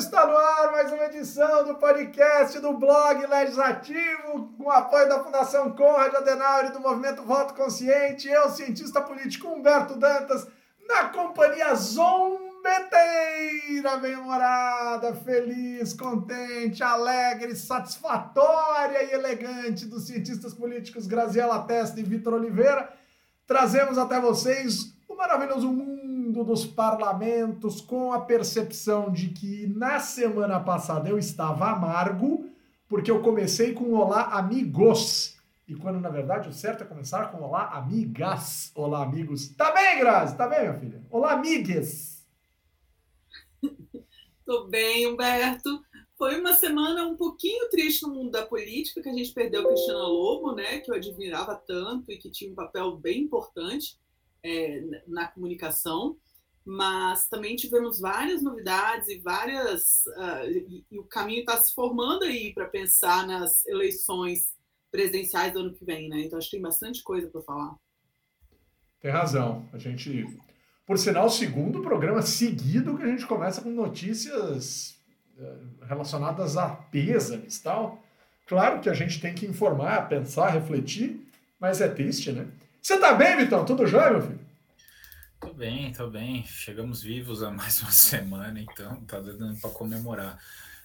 está no ar mais uma edição do podcast do blog Legislativo, com apoio da Fundação Conrad Adenauer e do Movimento Voto Consciente. Eu, cientista político Humberto Dantas, na companhia zombeteira, bem-humorada, feliz, contente, alegre, satisfatória e elegante dos cientistas políticos Graziela Testa e Vitor Oliveira. Trazemos até vocês o maravilhoso mundo mundo dos parlamentos com a percepção de que na semana passada eu estava amargo, porque eu comecei com Olá Amigos. E quando na verdade o certo é começar com Olá Amigas. Olá, amigos. Tá bem, Grazi? Tá bem, minha filha? Olá, amigues. Tô bem, Humberto. Foi uma semana um pouquinho triste no mundo da política, que a gente perdeu Cristina Lobo, né, que eu admirava tanto e que tinha um papel bem importante é, na comunicação, mas também tivemos várias novidades e várias. Uh, e, e, o caminho está se formando aí para pensar nas eleições presidenciais do ano que vem, né? Então acho que tem bastante coisa para falar. Tem razão. A gente. Por sinal, o segundo programa seguido que a gente começa com notícias eh, relacionadas a pêsames tal. Claro que a gente tem que informar, pensar, refletir, mas é triste, né? Você tá bem, Vitão? Tudo jóia, meu filho? Tô bem, tô bem. Chegamos vivos a mais uma semana, então tá dando para comemorar.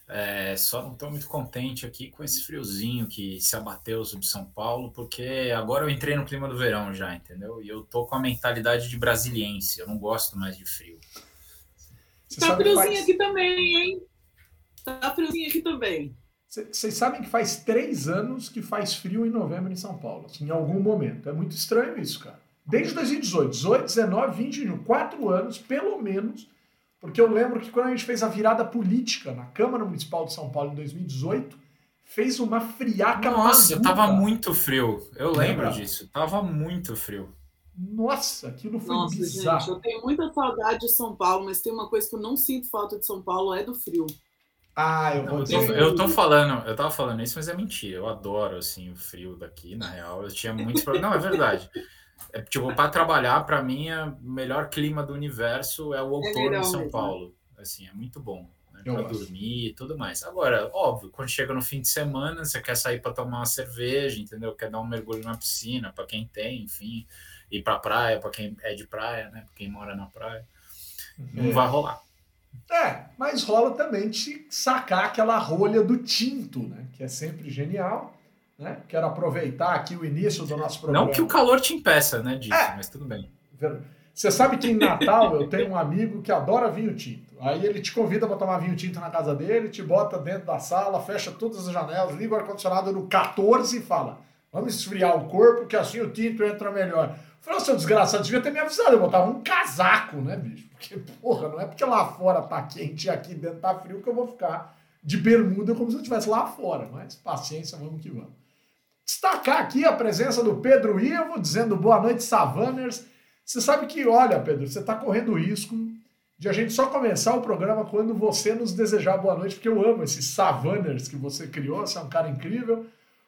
É, só não estou muito contente aqui com esse friozinho que se abateu sobre São Paulo, porque agora eu entrei no clima do verão já, entendeu? E eu tô com a mentalidade de brasiliense, eu não gosto mais de frio. Você tá friozinho faz... aqui também, hein? Tá friozinho aqui também. Vocês sabem que faz três anos que faz frio em novembro em São Paulo, assim, em algum momento. É muito estranho isso, cara. Desde 2018, 18, 19, 20, 21, quatro anos, pelo menos, porque eu lembro que quando a gente fez a virada política na Câmara Municipal de São Paulo em 2018, fez uma friaca Nossa, eu tava muito frio. Eu lembro Lembra? disso. Tava muito frio. Nossa, aquilo foi Nossa, bizarro. gente, eu tenho muita saudade de São Paulo, mas tem uma coisa que eu não sinto falta de São Paulo, é do frio. Ah, eu vou dizer. Eu, eu tô falando, eu tava falando isso, mas é mentira. Eu adoro assim o frio daqui, na real. Eu tinha muitos problemas. Não, é verdade. É, tipo, para trabalhar, para mim, é o melhor clima do universo é o é outono é de São mesmo. Paulo. Assim, é muito bom. Né, para dormir e tudo mais. Agora, óbvio, quando chega no fim de semana, você quer sair para tomar uma cerveja, entendeu? Quer dar um mergulho na piscina, para quem tem, enfim, ir para praia, para quem é de praia, né? Para quem mora na praia. Não vai rolar. É, mas rola também de sacar aquela rolha do tinto, né? Que é sempre genial. Né? Quero aproveitar aqui o início do nosso programa. Não que o calor te impeça, né, disso, é. mas tudo bem. Você sabe que em Natal eu tenho um amigo que adora vinho tinto. Aí ele te convida para tomar vinho tinto na casa dele, te bota dentro da sala, fecha todas as janelas, liga o ar-condicionado no 14 e fala: Vamos esfriar o corpo, que assim o tinto entra melhor. Falei, seu desgraçado, devia ter me avisado. Eu botava um casaco, né, bicho? Porque, porra, não é porque lá fora tá quente e aqui dentro tá frio que eu vou ficar de bermuda como se eu estivesse lá fora. Mas paciência, vamos que vamos. Destacar aqui a presença do Pedro Ivo, dizendo boa noite, Savanners. Você sabe que, olha, Pedro, você está correndo risco de a gente só começar o programa quando você nos desejar boa noite, porque eu amo esses Savanners que você criou, você é um cara incrível.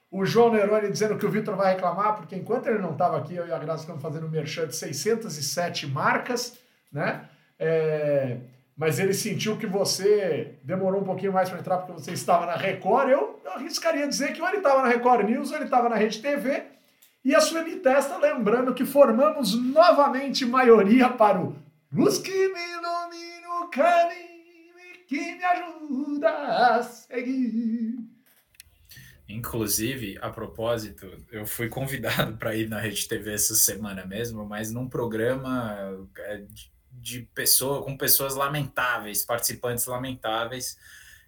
O João Neroni dizendo que o Vitor vai reclamar, porque enquanto ele não estava aqui, eu e a Graça estamos fazendo merchan de 607 marcas, né? É mas ele sentiu que você demorou um pouquinho mais para entrar porque você estava na Record, eu, eu arriscaria dizer que ou ele estava na Record News ou ele estava na Rede TV. E a Sueli Testa lembrando que formamos novamente maioria para o Luz que me ilumina o caminho que me ajuda a seguir. Inclusive, a propósito, eu fui convidado para ir na Rede TV essa semana mesmo, mas num programa é, de pessoa, com pessoas lamentáveis, participantes lamentáveis,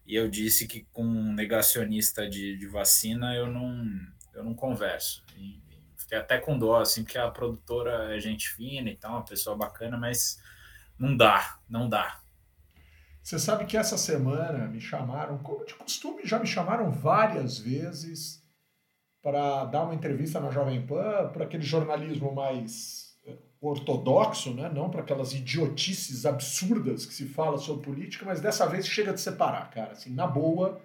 e eu disse que com um negacionista de, de vacina eu não, eu não converso. E, fiquei até com dó, assim, porque a produtora é gente fina e tal, uma pessoa bacana, mas não dá, não dá. Você sabe que essa semana me chamaram, como de costume, já me chamaram várias vezes para dar uma entrevista na Jovem Pan, para aquele jornalismo mais ortodoxo, né? não para aquelas idiotices absurdas que se fala sobre política, mas dessa vez chega de separar, cara, assim, na boa.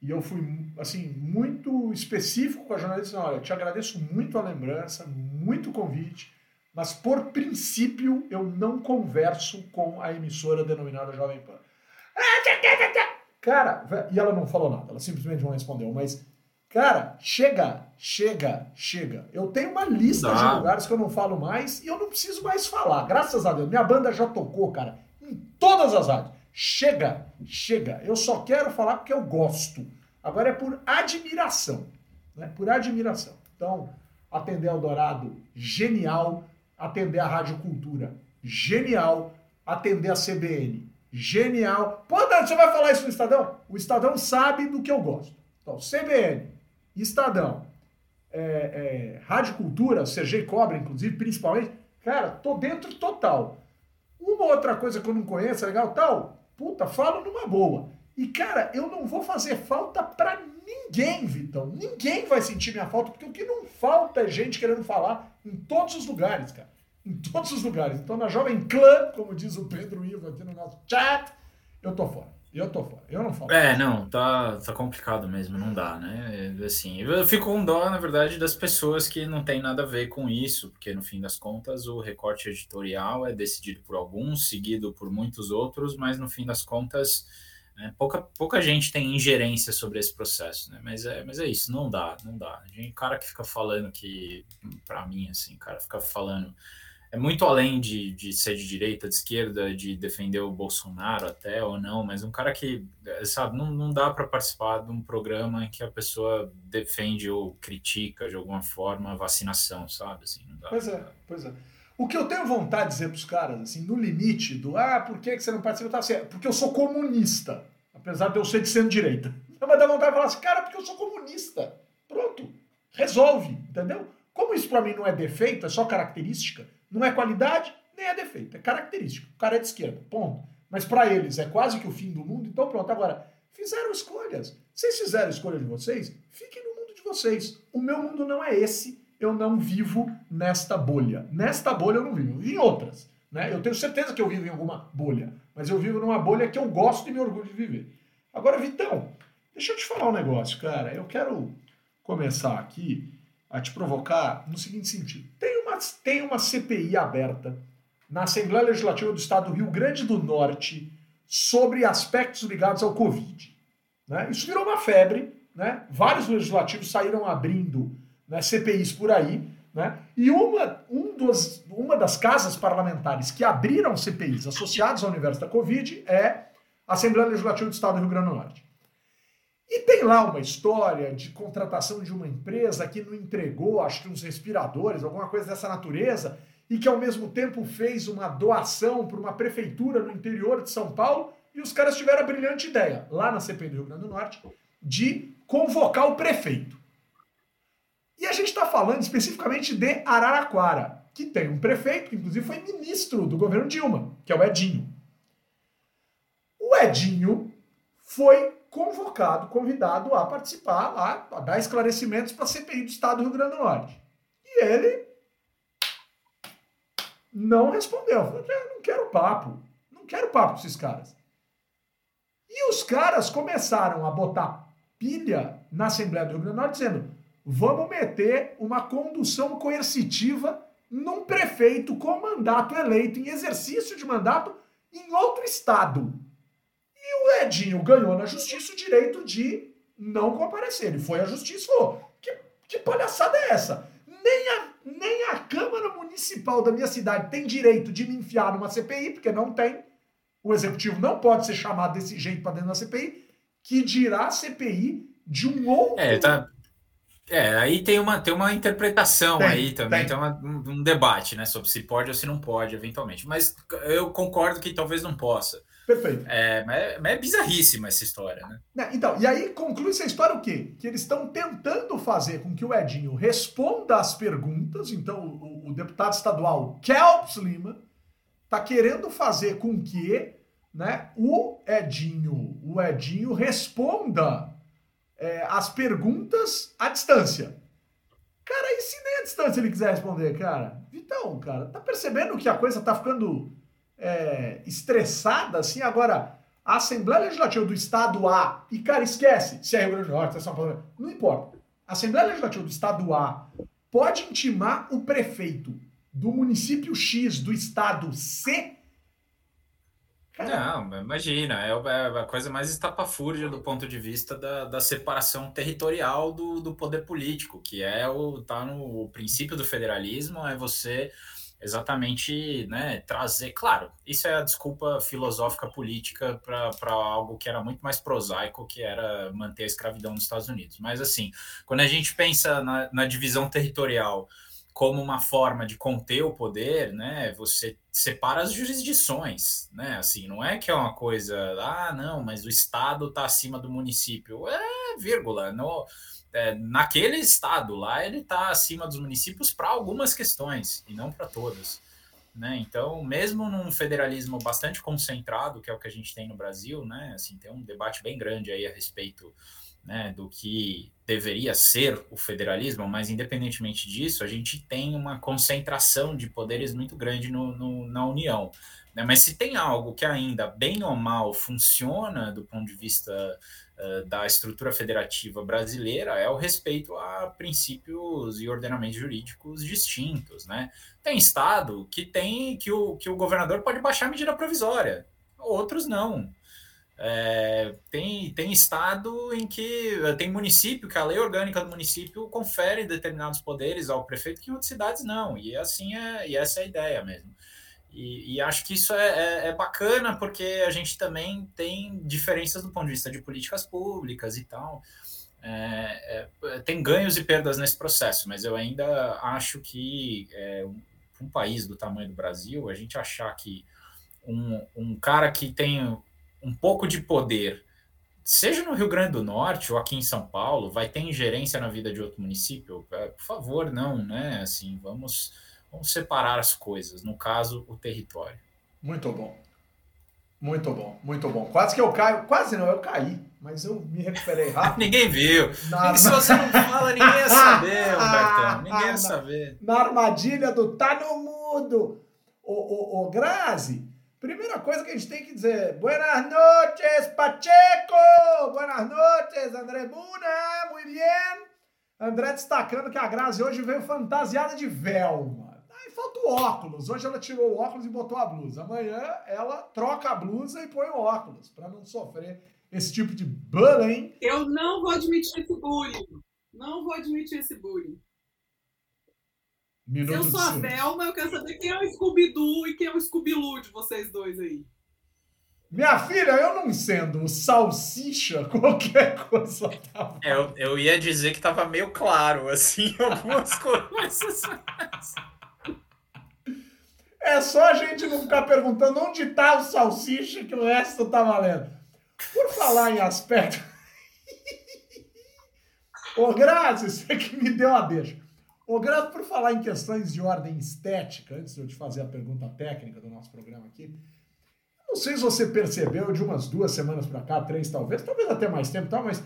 E eu fui, assim, muito específico com a jornalista. Olha, te agradeço muito a lembrança, muito o convite, mas por princípio eu não converso com a emissora denominada Jovem Pan. Cara, e ela não falou nada, ela simplesmente não respondeu, mas, cara, chega, chega, chega. Eu tenho uma lista de lugares que eu não falo mais e eu não preciso mais falar. Graças a Deus. Minha banda já tocou, cara, em todas as rádios. Chega, chega. Eu só quero falar porque eu gosto. Agora é por admiração. Né? Por admiração. Então, atender Eldorado, genial. Atender a Rádio Cultura, genial. Atender a CBN, genial. Pô, Dani, você vai falar isso no Estadão? O Estadão sabe do que eu gosto. Então, CBN, Estadão, é, é, Rádio Cultura, CG Cobra, inclusive, principalmente. Cara, tô dentro total. Uma outra coisa que eu não conheço, é legal, tal, puta, falo numa boa. E, cara, eu não vou fazer falta pra ninguém, Vitão. Ninguém vai sentir minha falta, porque o que não falta é gente querendo falar em todos os lugares, cara. Em todos os lugares. Então, na Jovem Clã, como diz o Pedro Ivo aqui no nosso chat, eu tô fora. Eu tô. Eu não falo. É, não, tá, tá complicado mesmo, não dá, né? Assim, eu fico com dó, na verdade, das pessoas que não tem nada a ver com isso, porque no fim das contas o recorte editorial é decidido por alguns, seguido por muitos outros, mas no fim das contas né? Pouca, pouca gente tem ingerência sobre esse processo, né? Mas é, mas é isso, não dá, não dá. O cara que fica falando que, para mim, assim, cara fica falando é muito além de, de ser de direita, de esquerda, de defender o Bolsonaro até ou não, mas um cara que, sabe, não, não dá para participar de um programa em que a pessoa defende ou critica de alguma forma a vacinação, sabe? Assim, não dá, pois é, pois é. O que eu tenho vontade de dizer para os caras, assim, no limite do ah, por que, que você não participa? Tá, assim, porque eu sou comunista, apesar de eu ser de centro-direita. Mas dá vontade de falar assim, cara, porque eu sou comunista. Pronto, resolve, entendeu? Como isso para mim não é defeito, é só característica, não é qualidade, nem é defeito, é característica. O cara é de esquerda, ponto. Mas para eles é quase que o fim do mundo, então pronto. Agora, fizeram escolhas. Vocês fizeram escolha de vocês, fiquem no mundo de vocês. O meu mundo não é esse eu não vivo nesta bolha. Nesta bolha eu não vivo em outras. Né? Eu tenho certeza que eu vivo em alguma bolha, mas eu vivo numa bolha que eu gosto e me orgulho de viver. Agora, Vitão, deixa eu te falar um negócio, cara. Eu quero começar aqui a te provocar no seguinte sentido. Tem tem uma CPI aberta na Assembleia Legislativa do Estado do Rio Grande do Norte sobre aspectos ligados ao Covid. Né? Isso virou uma febre. Né? Vários legislativos saíram abrindo né, CPIs por aí, né? E uma, um dos, uma das casas parlamentares que abriram CPIs associadas ao universo da Covid é a Assembleia Legislativa do Estado do Rio Grande do Norte. E tem lá uma história de contratação de uma empresa que não entregou, acho que uns respiradores, alguma coisa dessa natureza, e que ao mesmo tempo fez uma doação para uma prefeitura no interior de São Paulo, e os caras tiveram a brilhante ideia, lá na CPI do Rio Grande do Norte, de convocar o prefeito. E a gente está falando especificamente de Araraquara, que tem um prefeito, que inclusive foi ministro do governo Dilma, que é o Edinho. O Edinho foi convocado, convidado a participar lá, a dar esclarecimentos para a CPI do Estado do Rio Grande do Norte. E ele não respondeu. Falou, não quero papo. Não quero papo com esses caras. E os caras começaram a botar pilha na Assembleia do Rio Grande do Norte, dizendo: vamos meter uma condução coercitiva num prefeito com mandato eleito em exercício de mandato em outro estado. E o Edinho ganhou na justiça o direito de não comparecer. Ele foi à justiça e falou: que, que palhaçada é essa? Nem a, nem a Câmara Municipal da minha cidade tem direito de me enfiar numa CPI, porque não tem. O executivo não pode ser chamado desse jeito para dentro da CPI, que dirá CPI de um outro. É, tá, é, aí tem uma, tem uma interpretação tem, aí também, tem, tem uma, um, debate, né, sobre se pode ou se não pode, eventualmente. Mas eu concordo que talvez não possa. Perfeito. É, mas, é, mas é bizarríssima essa história, né? É, então, e aí conclui essa história o quê? Que eles estão tentando fazer com que o Edinho responda às perguntas. Então, o, o deputado estadual Kelps Lima está querendo fazer com que né, o Edinho, o Edinho responda é, as perguntas à distância. Cara, e se nem à distância ele quiser responder, cara? Então, cara, tá percebendo que a coisa tá ficando é, estressada assim? Agora, a Assembleia Legislativa do Estado A, e cara, esquece se é Rio Grande do Norte, se é São Paulo, não importa. A Assembleia Legislativa do Estado A pode intimar o prefeito do município X do estado C Não, imagina, é, é a coisa mais estapafúrdia do ponto de vista da, da separação territorial do, do poder político, que é o tá no o princípio do federalismo, é você exatamente né, trazer. Claro, isso é a desculpa filosófica política para algo que era muito mais prosaico, que era manter a escravidão nos Estados Unidos. Mas, assim, quando a gente pensa na, na divisão territorial como uma forma de conter o poder, né? Você separa as jurisdições, né? Assim, não é que é uma coisa, ah, não, mas o estado está acima do município. É, vírgula, no, é, naquele estado lá ele está acima dos municípios para algumas questões e não para todas. Né? Então, mesmo num federalismo bastante concentrado, que é o que a gente tem no Brasil, né? assim, tem um debate bem grande aí a respeito né, do que deveria ser o federalismo, mas independentemente disso, a gente tem uma concentração de poderes muito grande no, no, na União. Né? Mas se tem algo que ainda, bem ou mal, funciona do ponto de vista da estrutura federativa brasileira, é o respeito a princípios e ordenamentos jurídicos distintos. Né? Tem estado que tem que o, que o governador pode baixar a medida provisória, outros não. É, tem, tem estado em que tem município que a lei orgânica do município confere determinados poderes ao prefeito que em outras cidades não, e assim é, e essa é a ideia mesmo. E, e acho que isso é, é, é, bacana porque a gente também tem diferenças do ponto de vista de políticas públicas e tal. É, é tem ganhos e perdas nesse processo, mas eu ainda acho que é, um, um, país do tamanho do Brasil, a gente achar que um, um cara que tem um pouco de poder, seja no Rio Grande do Norte ou aqui em São Paulo, vai ter ingerência na vida de outro município? É, por favor, não, né? Assim, vamos Vamos separar as coisas, no caso, o território. Muito bom. Muito bom, muito bom. Quase que eu caio, quase não, eu caí, mas eu me recuperei rápido. ninguém viu. Na, Se você não fala, ninguém ia saber, Humbertão. Ninguém ia saber. Na armadilha do tá no mudo. O, o, o Grazi, primeira coisa que a gente tem que dizer: Buenas noches, Pacheco! Buenas noches, André Buna, muito bem. André destacando que a Grazi hoje veio fantasiada de Velma falta o óculos. Hoje ela tirou o óculos e botou a blusa. Amanhã ela troca a blusa e põe o óculos, para não sofrer esse tipo de bullying. Eu não vou admitir esse bullying. Não vou admitir esse bullying. Minuto eu sou a Velma, eu quero saber quem é o Scooby-Doo e quem é o Scooby-Loo de vocês dois aí. Minha filha, eu não sendo salsicha, qualquer coisa. Tá é, eu, eu ia dizer que tava meio claro, assim, algumas coisas. É só a gente não ficar perguntando onde tá o salsicha que o resto tá valendo. Por falar em aspecto. Ô, Grazi, você que me deu a deixa. Ô, Grazi, por falar em questões de ordem estética, antes de eu te fazer a pergunta técnica do nosso programa aqui, não sei se você percebeu de umas duas semanas para cá, três talvez, talvez até mais tempo, tal, mas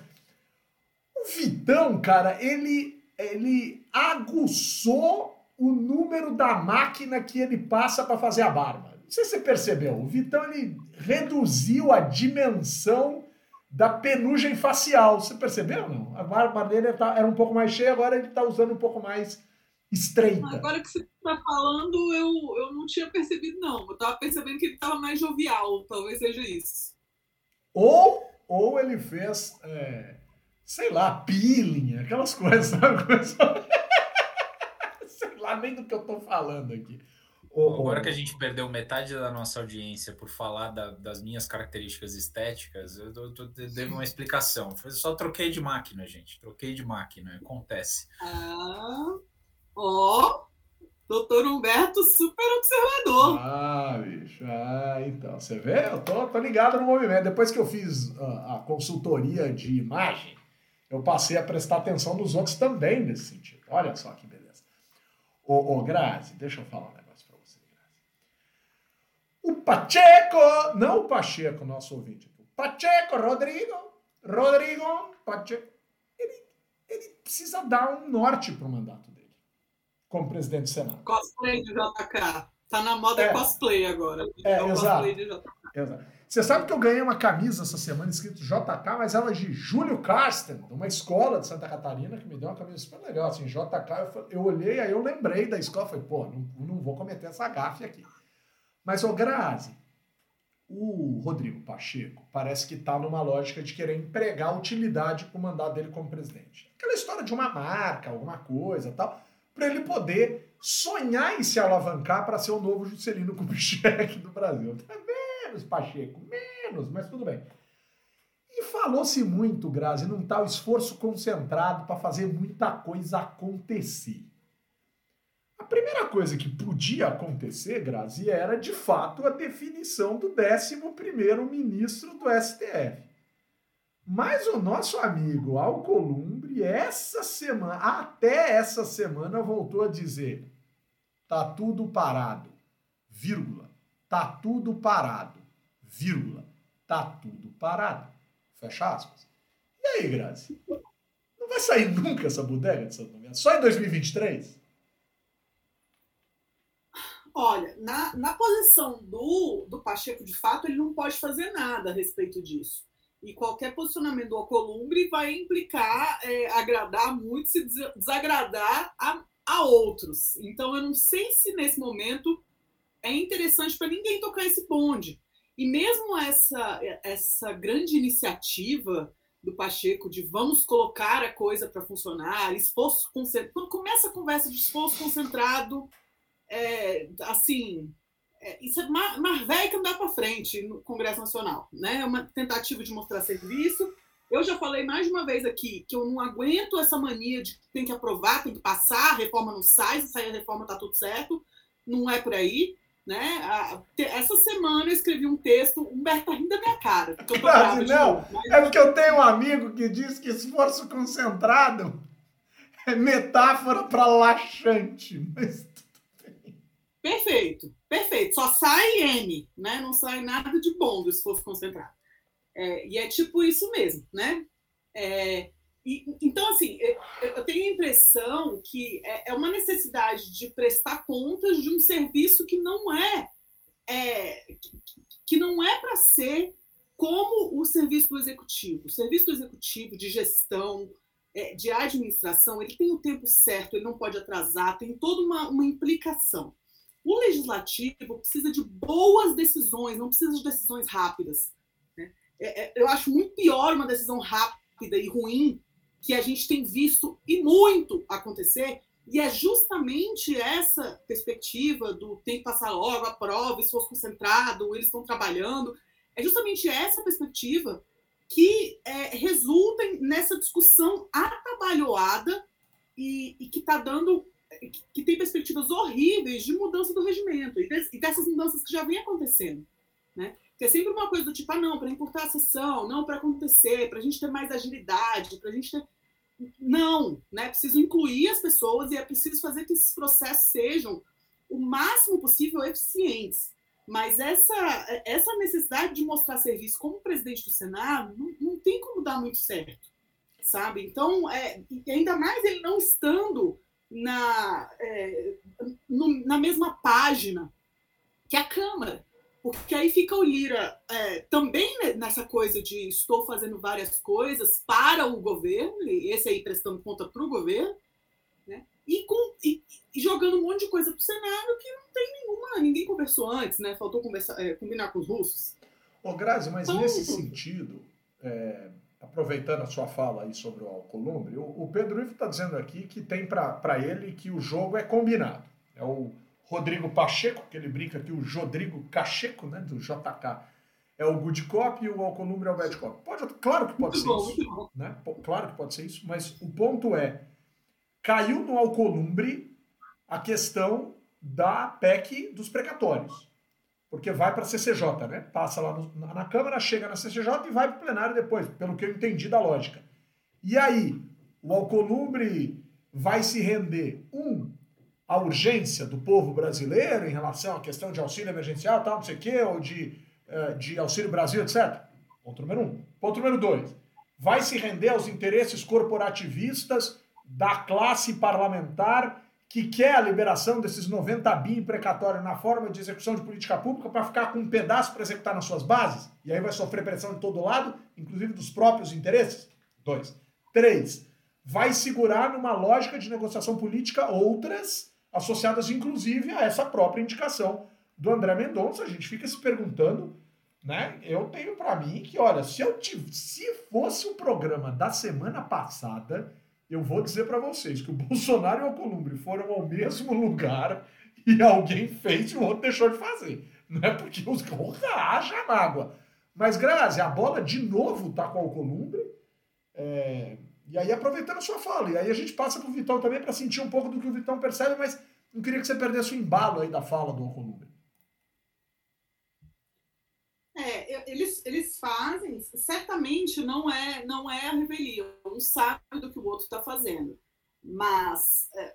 o Vitão, cara, ele, ele aguçou o número da máquina que ele passa para fazer a barba. Não sei se você percebeu, o Vitão ele reduziu a dimensão da penugem facial. Você percebeu não? A barba dele tá, era um pouco mais cheia, agora ele está usando um pouco mais estreita. Agora que você está falando, eu, eu não tinha percebido, não. Eu estava percebendo que ele estava mais jovial, talvez seja isso. Ou, ou ele fez, é, sei lá, peeling, aquelas coisas, sabe? Nem do que eu tô falando aqui. Agora que a gente perdeu metade da nossa audiência por falar da, das minhas características estéticas, eu, eu, eu devo uma explicação. Foi só troquei de máquina, gente. Troquei de máquina, acontece. Ah, ó, doutor Humberto, super observador. Ah, bicho, ah, então, você vê? Eu tô, tô ligado no movimento. Depois que eu fiz a, a consultoria de imagem, eu passei a prestar atenção nos outros também nesse sentido. Olha só que. Ô, ô Grazi, deixa eu falar um negócio para você, Grazi. O Pacheco, não o Pacheco, nosso ouvinte, o Pacheco, Rodrigo, Rodrigo Pacheco, ele, ele precisa dar um norte para o mandato dele, como presidente do Senado. Cosplay de JK. Tá na moda é. cosplay agora. É, é exato. exato. Você sabe que eu ganhei uma camisa essa semana escrito JK, mas ela é de Júlio Carsten, de uma escola de Santa Catarina, que me deu uma camisa super legal, assim, JK. Eu, eu olhei, aí eu lembrei da escola, falei, pô, não, não vou cometer essa gafe aqui. Mas, ô Grazi, o Rodrigo Pacheco parece que está numa lógica de querer empregar utilidade com o mandato dele como presidente. Aquela história de uma marca, alguma coisa tal, para ele poder sonhar em se alavancar para ser o novo Juscelino Kubitschek do Brasil. Menos, Pacheco, menos, mas tudo bem. E falou-se muito, Grazi, num tal esforço concentrado para fazer muita coisa acontecer. A primeira coisa que podia acontecer, Grazi, era de fato a definição do 11 ministro do STF. Mas o nosso amigo Alcolumbre, essa semana, até essa semana, voltou a dizer: tá tudo parado, vírgula, tá tudo parado, vírgula, tá tudo parado. Fecha aspas. E aí, Grazi? Não vai sair nunca essa bodega de Santo Domingo? Só em 2023? Olha, na, na posição do, do Pacheco, de fato, ele não pode fazer nada a respeito disso. E qualquer posicionamento do Alcolumbre vai implicar é, agradar muito, se desagradar a, a outros. Então, eu não sei se nesse momento é interessante para ninguém tocar esse bonde. E mesmo essa, essa grande iniciativa do Pacheco de vamos colocar a coisa para funcionar, esforço concentrado. Quando começa a conversa de esforço concentrado, é, assim, é, isso é mais velho que andar para frente no Congresso Nacional. Né? É uma tentativa de mostrar serviço. Eu já falei mais de uma vez aqui que eu não aguento essa mania de que tem que aprovar, tem que passar, a reforma não sai, se sair a reforma está tudo certo. Não é por aí. Né? A, essa semana eu escrevi um texto, Humberto tá rindo da minha cara. Não, mas... é porque eu tenho um amigo que diz que esforço concentrado é metáfora para laxante, mas Perfeito, perfeito. Só sai M, né? Não sai nada de bom do esforço concentrado. É, e é tipo isso mesmo, né? É, e, então, assim, eu tenho a impressão que é, é uma necessidade de prestar contas de um serviço que não é, é que não é para ser como o serviço do executivo. O serviço do executivo de gestão, é, de administração, ele tem o tempo certo, ele não pode atrasar, tem toda uma, uma implicação. O legislativo precisa de boas decisões, não precisa de decisões rápidas. Né? É, eu acho muito pior uma decisão rápida e ruim que a gente tem visto e muito acontecer, e é justamente essa perspectiva do tem que passar logo, a prova, esforço concentrado, eles estão trabalhando, é justamente essa perspectiva que é, resulta nessa discussão atabalhoada e, e que está dando que tem perspectivas horríveis de mudança do regimento e, dessas mudanças que já vem acontecendo. Né? Que é sempre uma coisa do tipo, ah, não, para encurtar a sessão, não para acontecer, para a gente ter mais agilidade, para a gente ter. Não, né? Preciso incluir as pessoas e é preciso fazer que esses processos sejam o máximo possível eficientes. Mas essa, essa necessidade de mostrar serviço como presidente do Senado não, não tem como dar muito certo, sabe? Então, é, ainda mais ele não estando na, é, no, na mesma página que a Câmara. Porque aí fica o Lira é, também nessa coisa de estou fazendo várias coisas para o governo, e esse aí prestando conta para o governo, né? e, com, e, e, jogando um monte de coisa para o Senado que não tem nenhuma, ninguém conversou antes, né? faltou conversar, é, combinar com os russos. Ô, Grazi, mas então, nesse sentido, é, aproveitando a sua fala aí sobre o Alcolumbre, o, o Pedro Ivo está dizendo aqui que tem para ele que o jogo é combinado. É o Rodrigo Pacheco, que ele brinca que o Rodrigo Cacheco, né, do JK, é o good cop e o Alcolumbre é o bad cop. Pode, claro que pode muito ser bom, isso. Né? Claro que pode ser isso, mas o ponto é, caiu no Alcolumbre a questão da PEC dos precatórios porque vai para a CCJ, né? Passa lá no, na Câmara, chega na CCJ e vai para o plenário depois, pelo que eu entendi da lógica. E aí, o Alcolumbre vai se render, um, à urgência do povo brasileiro em relação à questão de auxílio emergencial, tal, não sei o quê, ou de, uh, de auxílio Brasil, etc. Ponto número um. Ponto número dois, vai se render aos interesses corporativistas da classe parlamentar que quer a liberação desses 90 bi precatórios na forma de execução de política pública para ficar com um pedaço para executar nas suas bases, e aí vai sofrer pressão de todo lado, inclusive dos próprios interesses? Dois. Três, vai segurar numa lógica de negociação política outras associadas inclusive a essa própria indicação do André Mendonça. A gente fica se perguntando né? Eu tenho para mim que, olha, se eu tive, se fosse o programa da semana passada, eu vou dizer para vocês que o Bolsonaro e o Alcolumbre foram ao mesmo lugar e alguém fez e o outro deixou de fazer. Não é porque os haja mágoa. Mas, Grazi, a bola de novo tá com o Alcolumbre. É... E aí, aproveitando a sua fala, e aí a gente passa pro Vitão também para sentir um pouco do que o Vitão percebe, mas não queria que você perdesse o embalo aí da fala do Alcolumbre. É, eles, eles fazem, certamente não é, não é a revelia, um sabe do que o outro está fazendo. Mas é,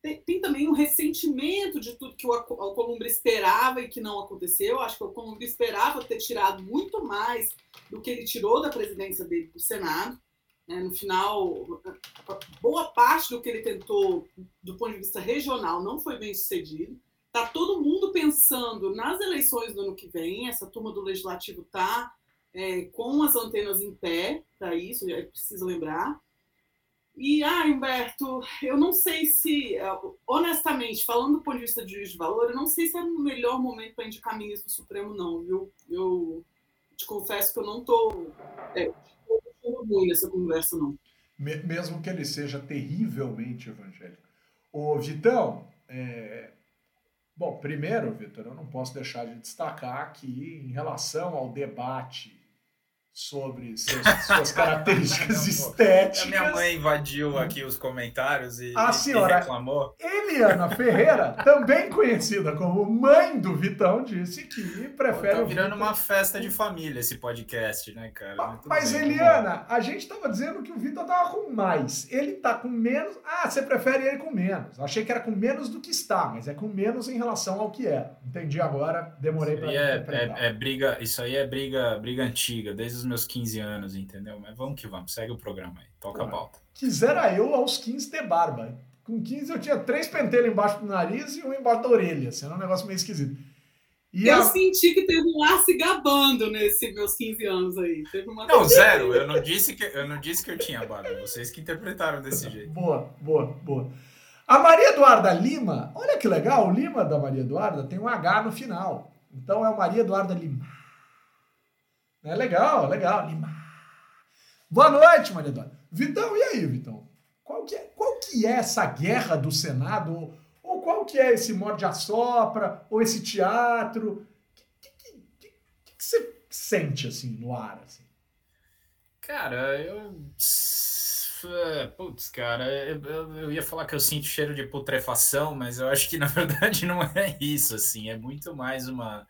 tem, tem, também um ressentimento de tudo que o Alcolumbre esperava e que não aconteceu. Acho que o Alcolumbre esperava ter tirado muito mais do que ele tirou da presidência dele do Senado. É, no final, boa parte do que ele tentou, do ponto de vista regional, não foi bem sucedido. Está todo mundo pensando nas eleições do ano que vem. Essa turma do legislativo está é, com as antenas em pé para isso, é preciso lembrar. E, ah, Humberto, eu não sei se, honestamente, falando do ponto de vista de juiz de valor, eu não sei se é o melhor momento para indicar ministro do Supremo, não, viu? Eu te confesso que eu não estou é, ruim nessa conversa, não. Mesmo que ele seja terrivelmente evangélico. Ô, Vitão, é, Bom, primeiro, Vitor, eu não posso deixar de destacar que, em relação ao debate sobre seus, suas características estéticas. A minha mãe invadiu aqui os comentários e, a senhora e reclamou. Eliana Ferreira, também conhecida como mãe do Vitão, disse que prefere. Tá virando uma festa de família esse podcast, né, cara? Mas, Mas bem, Eliana, a gente estava dizendo que o Vitor tava com mais. Ele tá com menos. Ah, você prefere ele com menos. Achei que era com menos do que está, mas é com menos em relação ao que é. Entendi agora, demorei para. É, é, é, briga, isso aí é briga, briga antiga, desde os meus 15 anos, entendeu? Mas vamos que vamos, segue o programa aí, toca a pauta. Quisera eu aos 15 ter barba. Com 15 eu tinha três pentelhos embaixo do nariz e um embaixo da orelha. Assim, era um negócio meio esquisito. E eu a... senti que teve um ar se gabando nesses meus 15 anos aí. Teve uma não, zero. Eu não, disse que, eu não disse que eu tinha barba. Vocês que interpretaram desse jeito. Boa, boa, boa. A Maria Eduarda Lima, olha que legal, o Lima da Maria Eduarda tem um H no final. Então é o Maria Eduarda Lima. É legal, legal. Lima. Boa noite, Maria Eduarda. Vitão, e aí, Vitão? Qual que é, qual que é essa guerra do Senado? Ou, qual que é esse morde-a-sopra? Ou esse teatro? O que, que, que, que, você sente, assim, no ar? Assim? Cara, eu... Putz, cara, eu, eu, ia falar que eu sinto cheiro de putrefação, mas eu acho que na verdade não é isso, assim, é muito mais uma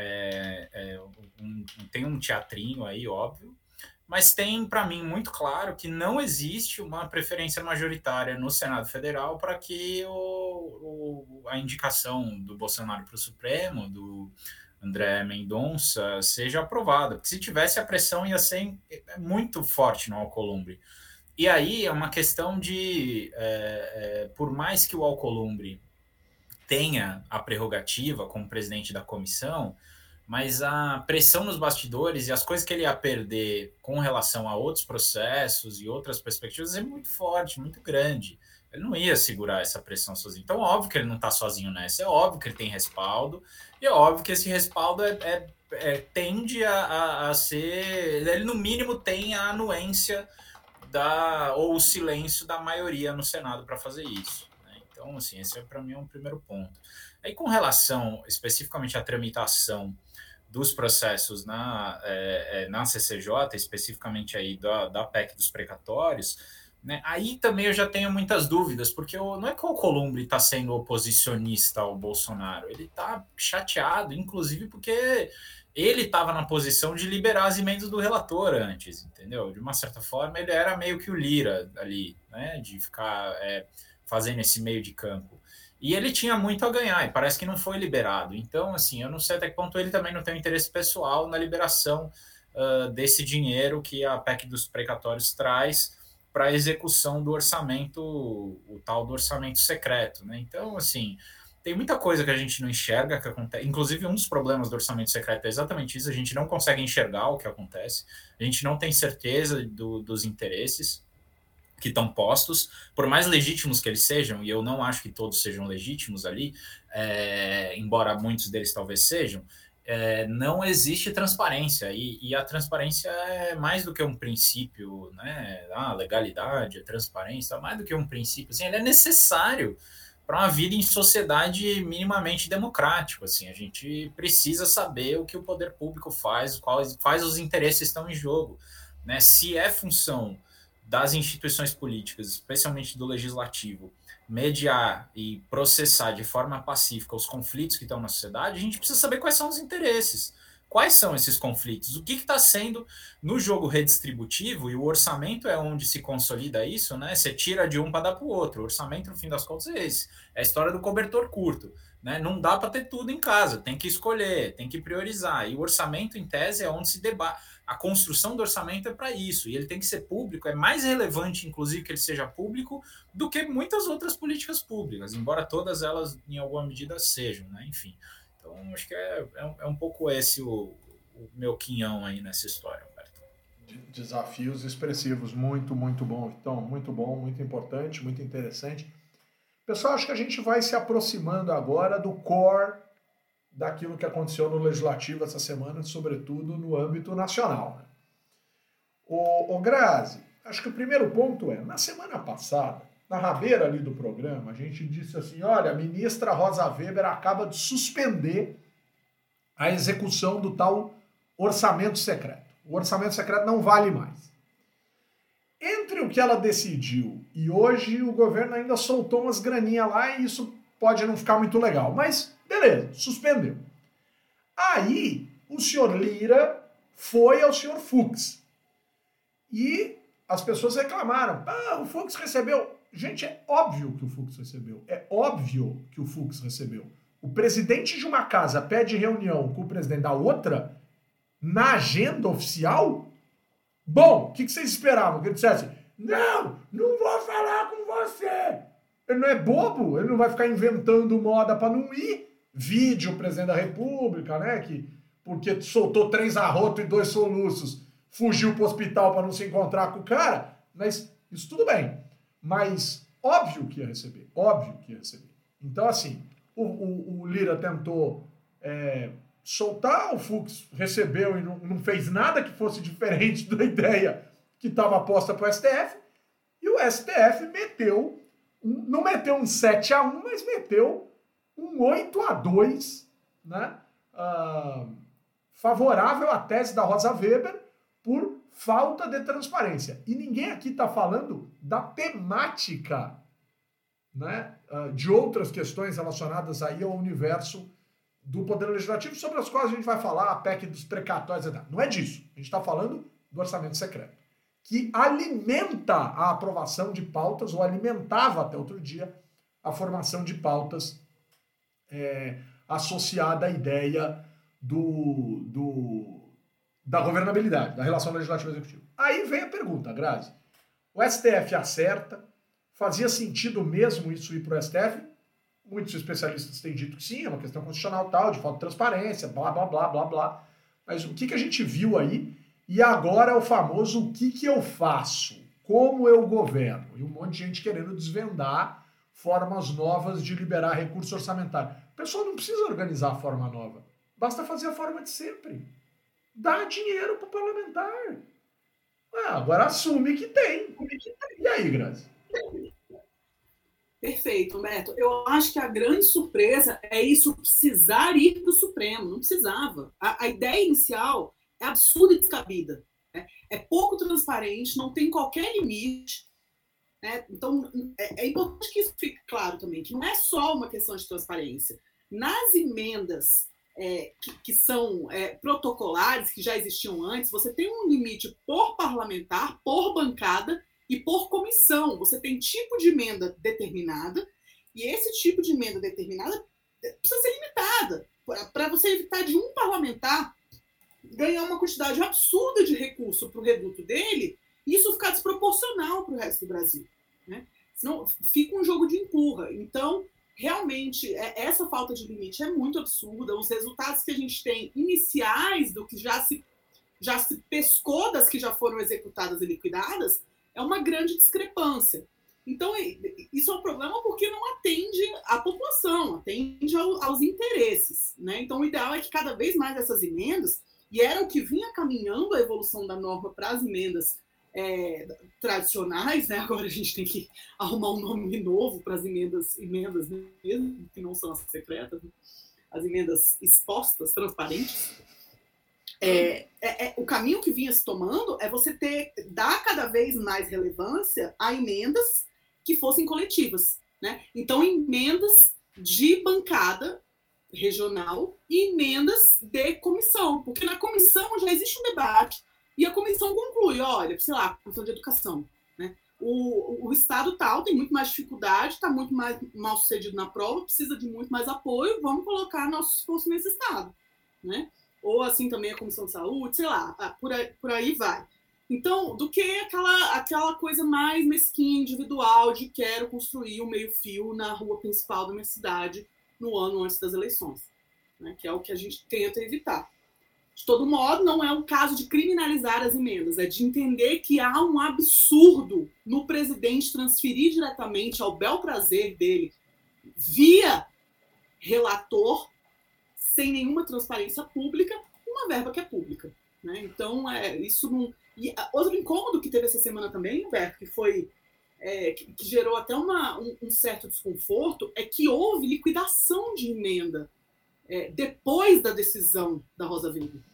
é, é, um, tem um teatrinho aí, óbvio, mas tem para mim muito claro que não existe uma preferência majoritária no Senado Federal para que o, o, a indicação do Bolsonaro para o Supremo, do André Mendonça, seja aprovada. Porque se tivesse a pressão ia ser muito forte no Alcolumbre. E aí é uma questão de, é, é, por mais que o Alcolumbre tenha a prerrogativa como presidente da comissão, mas a pressão nos bastidores e as coisas que ele ia perder com relação a outros processos e outras perspectivas é muito forte, muito grande. Ele não ia segurar essa pressão sozinho. Então, óbvio que ele não está sozinho nessa, é óbvio que ele tem respaldo, e é óbvio que esse respaldo é, é, é tende a, a, a, ser. Ele, no mínimo, tem a anuência da, ou o silêncio da maioria no Senado para fazer isso. Então, assim, esse é para mim um primeiro ponto. Aí, com relação especificamente à tramitação dos processos na, é, é na CCJ, especificamente aí da, da PEC dos precatórios, né, aí também eu já tenho muitas dúvidas, porque eu, não é que o Columbre está sendo oposicionista ao Bolsonaro, ele está chateado, inclusive porque ele estava na posição de liberar as emendas do relator antes, entendeu? De uma certa forma, ele era meio que o Lira ali, né, de ficar... É, fazendo esse meio de campo. E ele tinha muito a ganhar, e parece que não foi liberado. Então, assim, eu não sei até que ponto ele também não tem um interesse pessoal na liberação uh, desse dinheiro que a PEC dos precatórios traz para a execução do orçamento, o tal do orçamento secreto. Né? Então, assim, tem muita coisa que a gente não enxerga que acontece. Inclusive, um dos problemas do orçamento secreto é exatamente isso: a gente não consegue enxergar o que acontece, a gente não tem certeza do, dos interesses que estão postos, por mais legítimos que eles sejam, e eu não acho que todos sejam legítimos ali, é, embora muitos deles talvez sejam, é, não existe transparência, e, e, a transparência é mais do que um princípio, né? Ah, legalidade, transparência, mais do que um princípio, assim, ele é necessário para uma vida em sociedade minimamente democrática. Assim, a gente precisa saber o que o poder público faz, quais, quais os interesses estão em jogo. Né? Se é função das instituições políticas, especialmente do legislativo, mediar e processar de forma pacífica os conflitos que estão na sociedade, a gente precisa saber quais são os interesses. Quais são esses conflitos? O que está sendo no jogo redistributivo, e o orçamento é onde se consolida isso, né? Você tira de um para dar para o outro. O orçamento, no fim das contas, é esse. É a história do cobertor curto. Né? Não dá para ter tudo em casa, tem que escolher, tem que priorizar. E o orçamento, em tese, é onde se debate. A construção do orçamento é para isso, e ele tem que ser público, é mais relevante, inclusive, que ele seja público do que muitas outras políticas públicas, embora todas elas, em alguma medida, sejam, né? Enfim. Então, acho que é, é, um, é um pouco esse o, o, meu quinhão aí nessa história, Alberto. Desafios expressivos, muito, muito bom, então, muito bom, muito importante, muito interessante. Pessoal, acho que a gente vai se aproximando agora do core daquilo que aconteceu no Legislativo essa semana, sobretudo no âmbito nacional. Né? O, o Grazi, acho que o primeiro ponto é, na semana passada, na rabeira ali do programa, a gente disse assim: olha, a ministra Rosa Weber acaba de suspender a execução do tal orçamento secreto. O orçamento secreto não vale mais. Entre o que ela decidiu e hoje o governo ainda soltou umas graninhas lá e isso pode não ficar muito legal, mas beleza, suspendeu. Aí o senhor Lira foi ao senhor Fux e as pessoas reclamaram: ah, o Fux recebeu Gente, é óbvio que o Fux recebeu. É óbvio que o Fux recebeu. O presidente de uma casa pede reunião com o presidente da outra na agenda oficial? Bom, o que, que vocês esperavam? Que ele dissesse: Não, não vou falar com você. Ele não é bobo, ele não vai ficar inventando moda para não ir. Vídeo, presidente da República, né? Que porque soltou três arrotos e dois soluços, fugiu pro hospital para não se encontrar com o cara. Mas isso tudo bem. Mas óbvio que ia receber, óbvio que ia receber. Então, assim, o, o, o Lira tentou é, soltar, o Fux recebeu e não, não, fez nada que fosse diferente da ideia que estava posta para o STF, e o STF meteu, um, não meteu um 7 a 1 mas meteu um 8 a 2 né, uh, favorável à tese da Rosa Weber por falta de transparência. E ninguém aqui está falando da temática né, ah, de outras questões relacionadas aí ao universo do Poder Legislativo, sobre as quais a gente vai falar, a PEC dos precatórios, etc. Não é disso. A gente está falando do orçamento secreto, que alimenta a aprovação de pautas, ou alimentava até outro dia a formação de pautas é, associada à ideia do, do da governabilidade, da relação legislativo-executivo. Aí vem a pergunta, Grazi. O STF acerta, fazia sentido mesmo isso ir para o STF? Muitos especialistas têm dito que sim, é uma questão constitucional tal, de falta de transparência, blá, blá, blá, blá, blá. Mas o que, que a gente viu aí? E agora é o famoso o que, que eu faço? Como eu governo? E um monte de gente querendo desvendar formas novas de liberar recurso orçamentário. O pessoal não precisa organizar a forma nova. Basta fazer a forma de sempre dá dinheiro para o parlamentar. Ah, agora assume que tem. E aí, Grazi? Perfeito, Humberto. Eu acho que a grande surpresa é isso precisar ir para o Supremo. Não precisava. A, a, ideia inicial é absurda e descabida. Né? É pouco transparente, não tem qualquer limite. Né? Então, é, é importante que isso fique claro também, que não é só uma questão de transparência. Nas emendas é, que, que, são é, protocolares, que já existiam antes, você tem um limite por parlamentar, por bancada e por comissão. Você tem tipo de emenda determinada, e esse tipo de emenda determinada é, precisa ser limitada, para você evitar de um parlamentar ganhar uma quantidade absurda de recurso para o reduto dele isso ficar desproporcional para o resto do Brasil. Né? Senão fica um jogo de empurra. Então, realmente é, essa falta de limite é muito absurda. Os resultados que a gente tem iniciais do que já se já se pescou das que já foram executadas e liquidadas é uma grande discrepância. Então, isso é um problema porque não atende à população, atende aos interesses. Né? Então, o ideal é que cada vez mais essas emendas, e era o que vinha caminhando a evolução da norma para as emendas é, tradicionais, né? agora a gente tem que arrumar um nome novo para as emendas, emendas mesmo, que não são as secretas, as emendas expostas, transparentes. É, é, é, o caminho que vinha se tomando é você ter dar cada vez mais relevância a emendas que fossem coletivas. Né? Então, emendas de bancada regional e emendas de comissão, porque na comissão já existe um debate e a comissão conclui, olha, sei lá, comissão de educação, né? O, o estado tal tem muito mais dificuldade, está muito mais mal sucedido na prova, precisa de muito mais apoio, vamos colocar nosso esforço nesse estado, né? Ou assim também a comissão de saúde, sei lá, ah, por aí, por aí vai. Então, do que aquela, aquela coisa mais mesquinha, individual, de quero construir um meio-fio na rua principal da minha cidade no ano antes das eleições, né? que é o que a gente tenta evitar. De todo modo, não é o caso de criminalizar as emendas, é de entender que há um absurdo no presidente transferir diretamente ao bel prazer dele, via relator, sem nenhuma transparência pública, uma verba que é pública. Né? Então, é, isso não e outro incômodo que teve essa semana também, Humberto, que foi é, que, que, gerou até uma, um, um, certo desconforto, é que houve liquidação de emenda é, depois da decisão da Rosa Weber.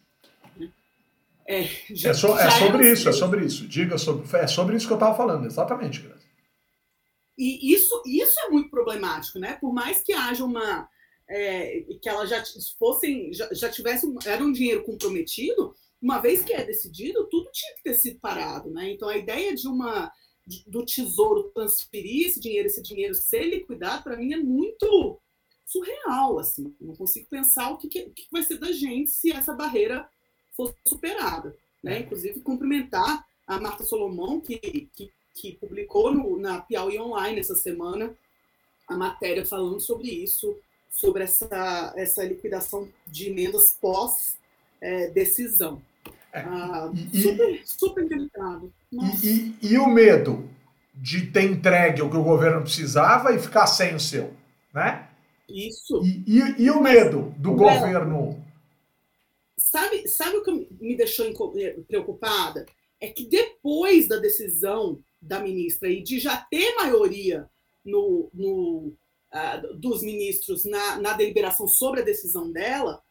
É, já, é, so, é sobre isso, é sobre isso. Diga sobre, é sobre isso que eu estava falando, exatamente, Graça. E isso, isso é muito problemático, né? Por mais que haja uma. É, que ela já fossem, já, já tivesse, era um dinheiro comprometido, uma vez que é decidido, tudo tinha que ter sido parado, né? Então a ideia de uma do tesouro transferir esse dinheiro, esse dinheiro ser liquidado, para mim é muito surreal, assim. Não consigo pensar o que, que, o que vai ser da gente se essa barreira for superada, né? Inclusive cumprimentar a Marta Solomon que, que, que publicou no, na Piauí Online essa semana a matéria falando sobre isso, sobre essa, essa liquidação de emendas pós é, decisão. É. Ah, e, super, super delicado. E, e, e, o medo de ter entregue o que o governo precisava e ficar sem o seu, né? Isso. E, e o medo do o governo... Sabe, sabe o que me deixou eh, preocupada? É que depois da decisão da ministra e de já ter maioria no, no, uh, dos ministros na, na deliberação sobre a decisão dela,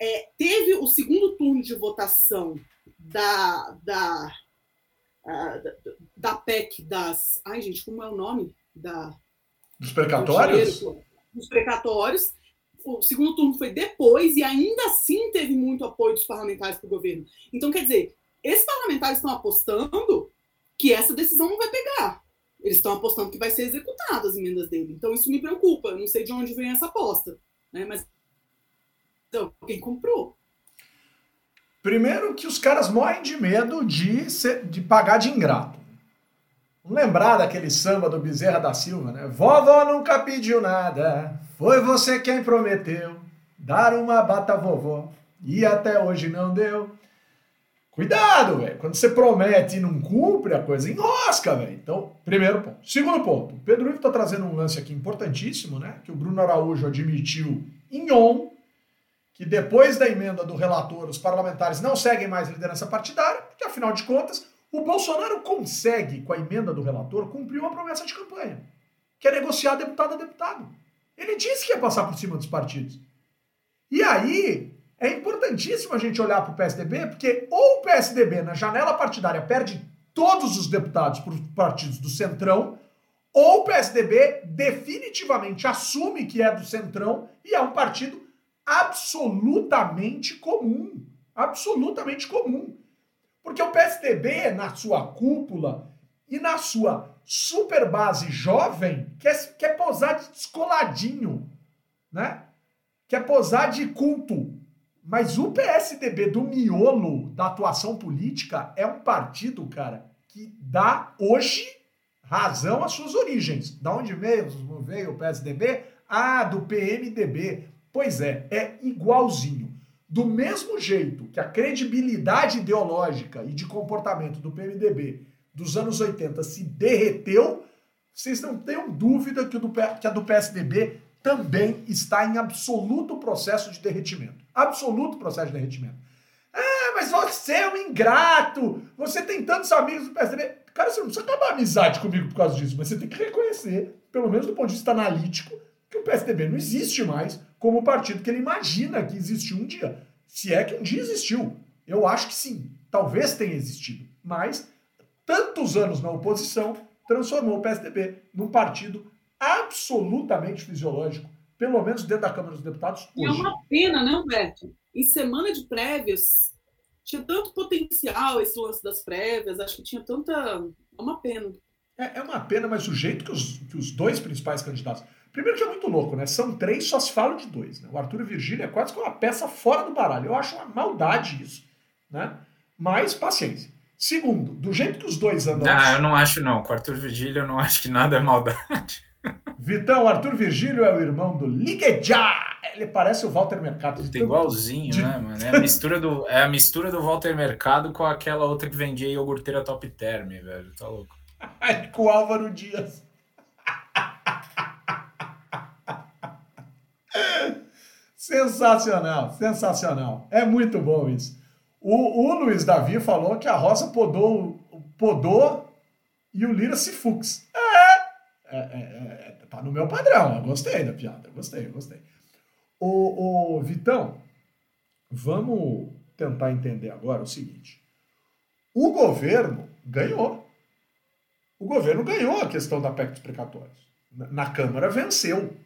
é, teve o segundo turno de votação da, da, uh, da PEC das. Ai, gente, como é o nome? Da, dos precatórios? Do dos precatórios. O segundo turno foi depois e ainda assim teve muito apoio dos parlamentares para o governo. Então, quer dizer, esses parlamentares estão apostando que essa decisão não vai pegar. Eles estão apostando que vai ser executada as emendas dele. Então, isso me preocupa. Eu não sei de onde vem essa aposta. Né? Mas então, quem comprou? Primeiro que os caras morrem de medo de, ser, de pagar de ingrato. Vamos lembrar daquele samba do Bezerra da Silva, né? Vovó nunca pediu nada, foi você quem prometeu dar uma bata vovó e até hoje não deu. Cuidado, velho. Quando você promete e não cumpre, a coisa enrosca, velho. Então, primeiro ponto. Segundo ponto, o Pedro Ivo está trazendo um lance aqui importantíssimo, né? Que o Bruno Araújo admitiu em on que depois da emenda do relator, os parlamentares não seguem mais liderança partidária, porque afinal de contas, o Bolsonaro consegue, com a emenda do relator, cumprir uma promessa de campanha, que é negociar deputado a deputado. Ele disse que ia passar por cima dos partidos. E aí, é importantíssimo a gente olhar para o PSDB, porque ou o PSDB, na janela partidária, perde todos os deputados os partidos do Centrão, ou o PSDB definitivamente assume que é do Centrão e é um partido absolutamente comum. Absolutamente comum. Porque o PSDB, na sua cúpula e na sua super base jovem, quer, quer posar de descoladinho, né? Quer posar de culto. Mas o PSDB do miolo da atuação política é um partido, cara, que dá hoje razão às suas origens. Da onde veio, veio o PSDB? Ah, do PMDB. Pois é, é igualzinho. Do mesmo jeito que a credibilidade ideológica e de comportamento do PMDB dos anos 80 se derreteu, vocês não tenham dúvida que, do, que a do PSDB também está em absoluto processo de derretimento. Absoluto processo de derretimento. Ah, mas você é um ingrato, você tem tantos amigos do PSDB. Cara, você não precisa acabar amizade comigo por causa disso, mas você tem que reconhecer, pelo menos do ponto de vista analítico, que o PSDB não existe mais como o partido que ele imagina que existiu um dia. Se é que um dia existiu. Eu acho que sim. Talvez tenha existido. Mas tantos anos na oposição transformou o PSDB num partido absolutamente fisiológico, pelo menos dentro da Câmara dos Deputados. Hoje. E é uma pena, né, Humberto? Em semana de prévias, tinha tanto potencial esse lance das prévias, acho que tinha tanta. É uma pena. É, é uma pena, mas o jeito que os, que os dois principais candidatos. Primeiro que é muito louco, né? São três, só se fala de dois. Né? O Arthur e o Virgílio é quase que uma peça fora do baralho. Eu acho uma maldade isso. Né? Mas paciência. Segundo, do jeito que os dois andam. Ah, eu não acho, não. Com o Arthur Virgílio, eu não acho que nada é maldade. Vitão, Arthur Virgílio é o irmão do Ligue Já! Ele parece o Walter Mercado. Tem igualzinho, de... né, mano? É a, mistura do, é a mistura do Walter Mercado com aquela outra que vendia iogurteira Top Term, velho. Tá louco. com o Álvaro Dias. Sensacional, sensacional. É muito bom isso. O, o Luiz Davi falou que a Rosa podou, podou e o Lira se fux. É, é, é, é, tá no meu padrão. Eu gostei da piada, eu gostei, gostei. O, o Vitão, vamos tentar entender agora o seguinte. O governo ganhou. O governo ganhou a questão da PEC dos precatórios. Na, na Câmara venceu.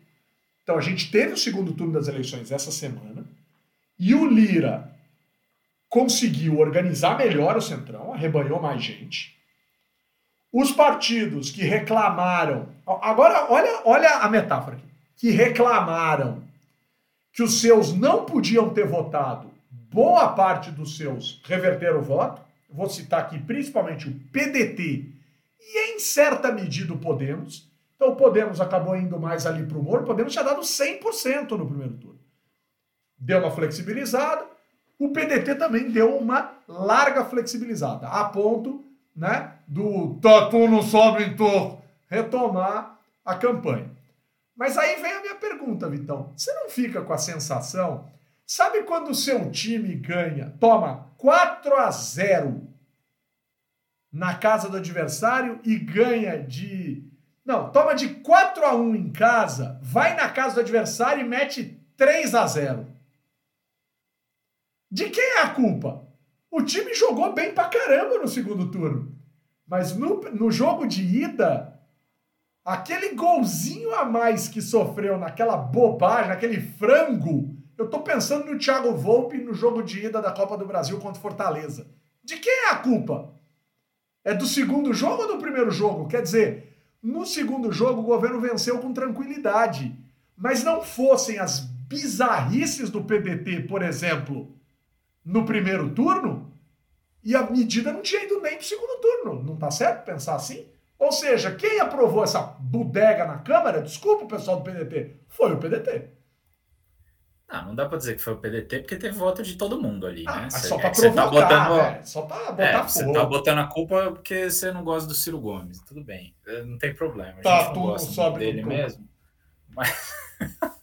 Então a gente teve o segundo turno das eleições essa semana e o Lira conseguiu organizar melhor o Centrão, arrebanhou mais gente. Os partidos que reclamaram. Agora, olha, olha a metáfora aqui. Que reclamaram que os seus não podiam ter votado, boa parte dos seus reverteram o voto. Vou citar aqui principalmente o PDT e, em certa medida, o Podemos. Então, o Podemos acabou indo mais ali para o Moro. O Podemos tinha dado 100% no primeiro turno. Deu uma flexibilizada o PDT também deu uma larga flexibilizada, a ponto né, do tatu no sobe em torno retomar a campanha. Mas aí vem a minha pergunta, Vitão. Você não fica com a sensação, sabe quando o seu time ganha, toma 4 a 0 na casa do adversário e ganha de não, toma de 4 a 1 em casa, vai na casa do adversário e mete 3 a 0. De quem é a culpa? O time jogou bem pra caramba no segundo turno. Mas no, no jogo de ida, aquele golzinho a mais que sofreu naquela bobagem, naquele frango, eu tô pensando no Thiago Volpe no jogo de ida da Copa do Brasil contra Fortaleza. De quem é a culpa? É do segundo jogo ou do primeiro jogo? Quer dizer, no segundo jogo o governo venceu com tranquilidade. Mas não fossem as bizarrices do PDT, por exemplo, no primeiro turno e a medida não tinha ido nem para o segundo turno. Não está certo pensar assim? Ou seja, quem aprovou essa bodega na Câmara, desculpa o pessoal do PDT, foi o PDT. Não, não dá para dizer que foi o PDT, porque teve voto de todo mundo ali, ah, né? Cê, só para é provocar, tá botando, né? Só para botar é, Você tá botando a culpa porque você não gosta do Ciro Gomes. Tudo bem, não tem problema. Tá, não gosta dele mesmo. Mas...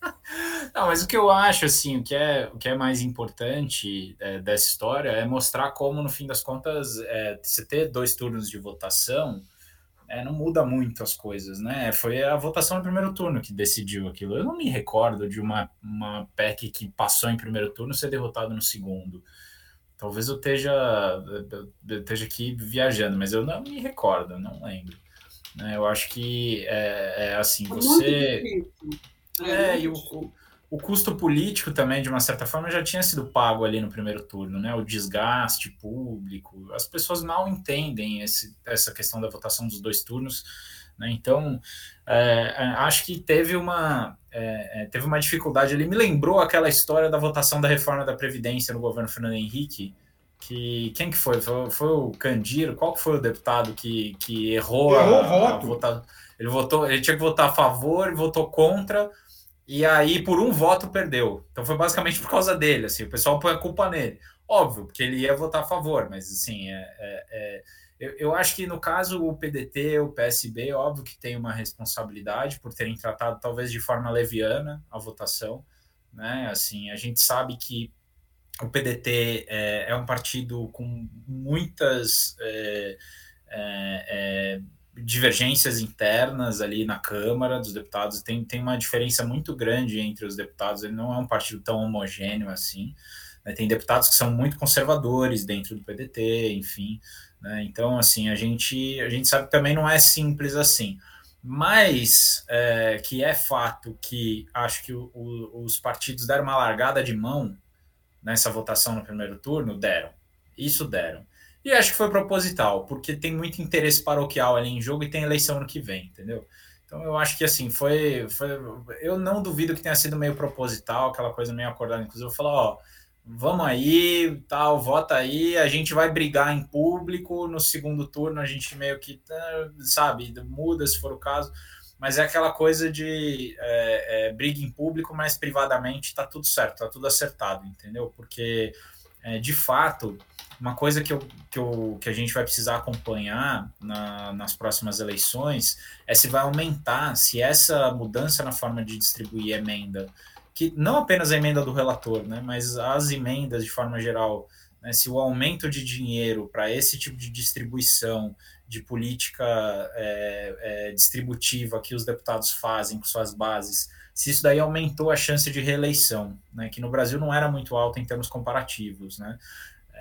Não, mas o que eu acho, assim, o que é, o que é mais importante é, dessa história é mostrar como, no fim das contas, é, você ter dois turnos de votação é, não muda muito as coisas, né? Foi a votação no primeiro turno que decidiu aquilo. Eu não me recordo de uma, uma PEC que passou em primeiro turno ser derrotado no segundo. Talvez eu esteja, eu esteja aqui viajando, mas eu não me recordo, não lembro. Né? Eu acho que é, é assim, é você. É, é e o, o custo político também, de uma certa forma, já tinha sido pago ali no primeiro turno, né? O desgaste público, as pessoas mal entendem esse, essa questão da votação dos dois turnos, né? Então, é, é acho que teve uma, é, é, teve uma dificuldade. Ele me lembrou aquela história da votação da reforma da Previdência no governo Fernando Henrique, que quem que foi? Foi, foi o Candiro? Qual foi o deputado que, que errou, errou a, a votação? Ele votou, ele tinha que votar a favor e votou contra e aí, por um voto, perdeu. Então foi basicamente por causa dele, assim, o pessoal põe a culpa nele. óbvio, porque ele ia votar a favor, mas assim, é, é, é eu, eu, acho que no caso o PDT, o PSB, óbvio que tem uma responsabilidade por terem tratado talvez de forma leviana a votação, né? Assim, a gente sabe que o PDT é, é um partido com muitas é, é, é, divergências internas ali na Câmara dos Deputados, tem, tem uma diferença muito grande entre os deputados, ele não é um partido tão homogêneo assim. Né? Tem deputados que são muito conservadores dentro do PDT, enfim. Né? Então, assim, a gente, a gente sabe que também não é simples assim. Mas é, que é fato que acho que o, o, os partidos deram uma largada de mão nessa votação no primeiro turno, deram. Isso deram. E acho que foi proposital, porque tem muito interesse paroquial ali em jogo e tem eleição no que vem, entendeu? Então eu acho que assim, foi, foi. Eu não duvido que tenha sido meio proposital, aquela coisa meio acordada. Inclusive, eu falo, ó, vamos aí, tal, vota aí, a gente vai brigar em público, no segundo turno a gente meio que, tá, sabe, muda se for o caso, mas é aquela coisa de é, é, briga em público, mas privadamente tá tudo certo, tá tudo acertado, entendeu? Porque, é, de fato, uma coisa que, eu, que, eu, que a gente vai precisar acompanhar na, nas próximas eleições é se vai aumentar, se essa mudança na forma de distribuir emenda que não apenas a emenda do relator, né, mas as emendas de forma geral, né, se o aumento de dinheiro para esse tipo de distribuição de política é, é, distributiva que os deputados fazem com suas bases, se isso daí aumentou a chance de reeleição, né, que no Brasil não era muito alta em termos comparativos, né.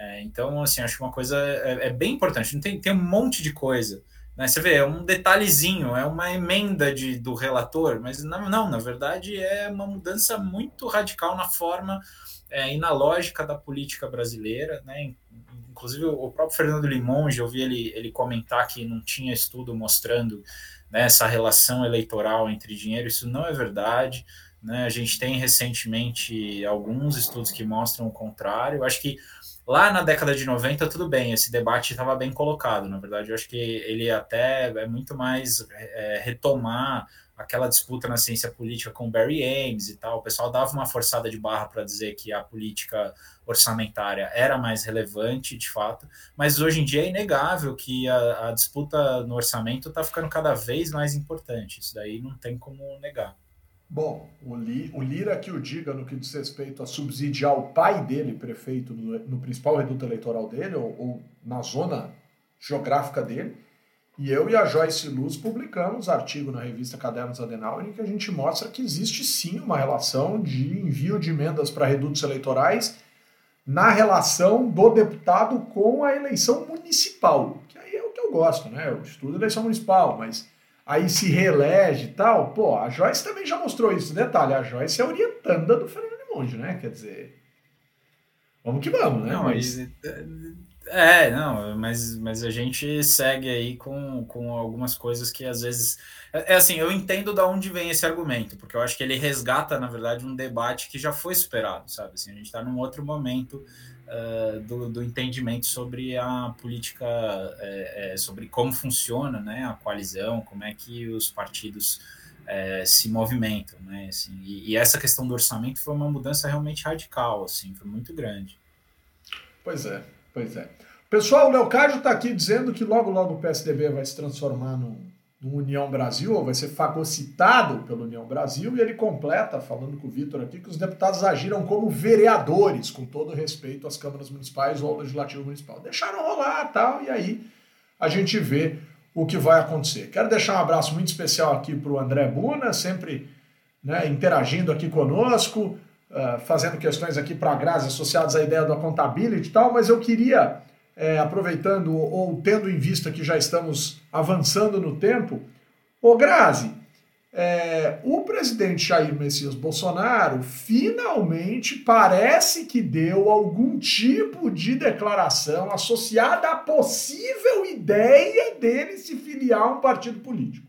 É, então, assim, acho que uma coisa é, é bem importante. Tem, tem um monte de coisa né? Você vê, é um detalhezinho, é uma emenda de, do relator, mas não, não, na verdade é uma mudança muito radical na forma é, e na lógica da política brasileira. Né? Inclusive, o próprio Fernando Limonge, eu vi ele, ele comentar que não tinha estudo mostrando né, essa relação eleitoral entre dinheiro, isso não é verdade. Né? A gente tem recentemente alguns estudos que mostram o contrário. Eu acho que Lá na década de 90, tudo bem, esse debate estava bem colocado. Na verdade, eu acho que ele até é muito mais é, retomar aquela disputa na ciência política com Barry Ames e tal. O pessoal dava uma forçada de barra para dizer que a política orçamentária era mais relevante, de fato, mas hoje em dia é inegável que a, a disputa no orçamento está ficando cada vez mais importante. Isso daí não tem como negar. Bom, o, Li, o Lira que o diga no que diz respeito a subsidiar o pai dele, prefeito, no, no principal reduto eleitoral dele, ou, ou, na zona geográfica dele. E eu e a Joyce Luz publicamos artigo na revista Cadernos Adenauer em que a gente mostra que existe sim uma relação de envio de emendas para redutos eleitorais na relação do deputado com a eleição municipal, que aí é o que eu gosto, né? Eu estudo eleição municipal, mas aí se reelege e tal. Pô, a Joyce também já mostrou isso. Detalhe, a Joyce é orientanda do Fernando Monge, né? Quer dizer, vamos que vamos, né? Não, mas... É, não, mas, mas a gente segue aí com, com algumas coisas que às vezes. É, é assim, eu entendo de onde vem esse argumento, porque eu acho que ele resgata, na verdade, um debate que já foi superado, sabe? Assim, a gente está num outro momento uh, do, do entendimento sobre a política, é, é, sobre como funciona né, a coalizão, como é que os partidos é, se movimentam, né? Assim, e, e, essa questão do orçamento foi uma mudança realmente radical, assim, foi muito grande. Pois é, pois é. Pessoal, o Leocádio está aqui dizendo que logo, logo o PSDB vai se transformar no União Brasil, ou vai ser fagocitado pelo União Brasil, e ele completa, falando com o Vitor aqui, que os deputados agiram como vereadores, com todo respeito às câmaras municipais ou ao legislativo municipal. Deixaram rolar tal, e aí a gente vê o que vai acontecer. Quero deixar um abraço muito especial aqui para o André Buna, sempre né, interagindo aqui conosco, uh, fazendo questões aqui para a Grazi associadas à ideia da contabilidade e tal, mas eu queria é, aproveitando ou tendo em vista que já estamos avançando no tempo, ô Grazi, é, o presidente Jair Messias Bolsonaro finalmente parece que deu algum tipo de declaração associada à possível ideia dele se filiar a um partido político.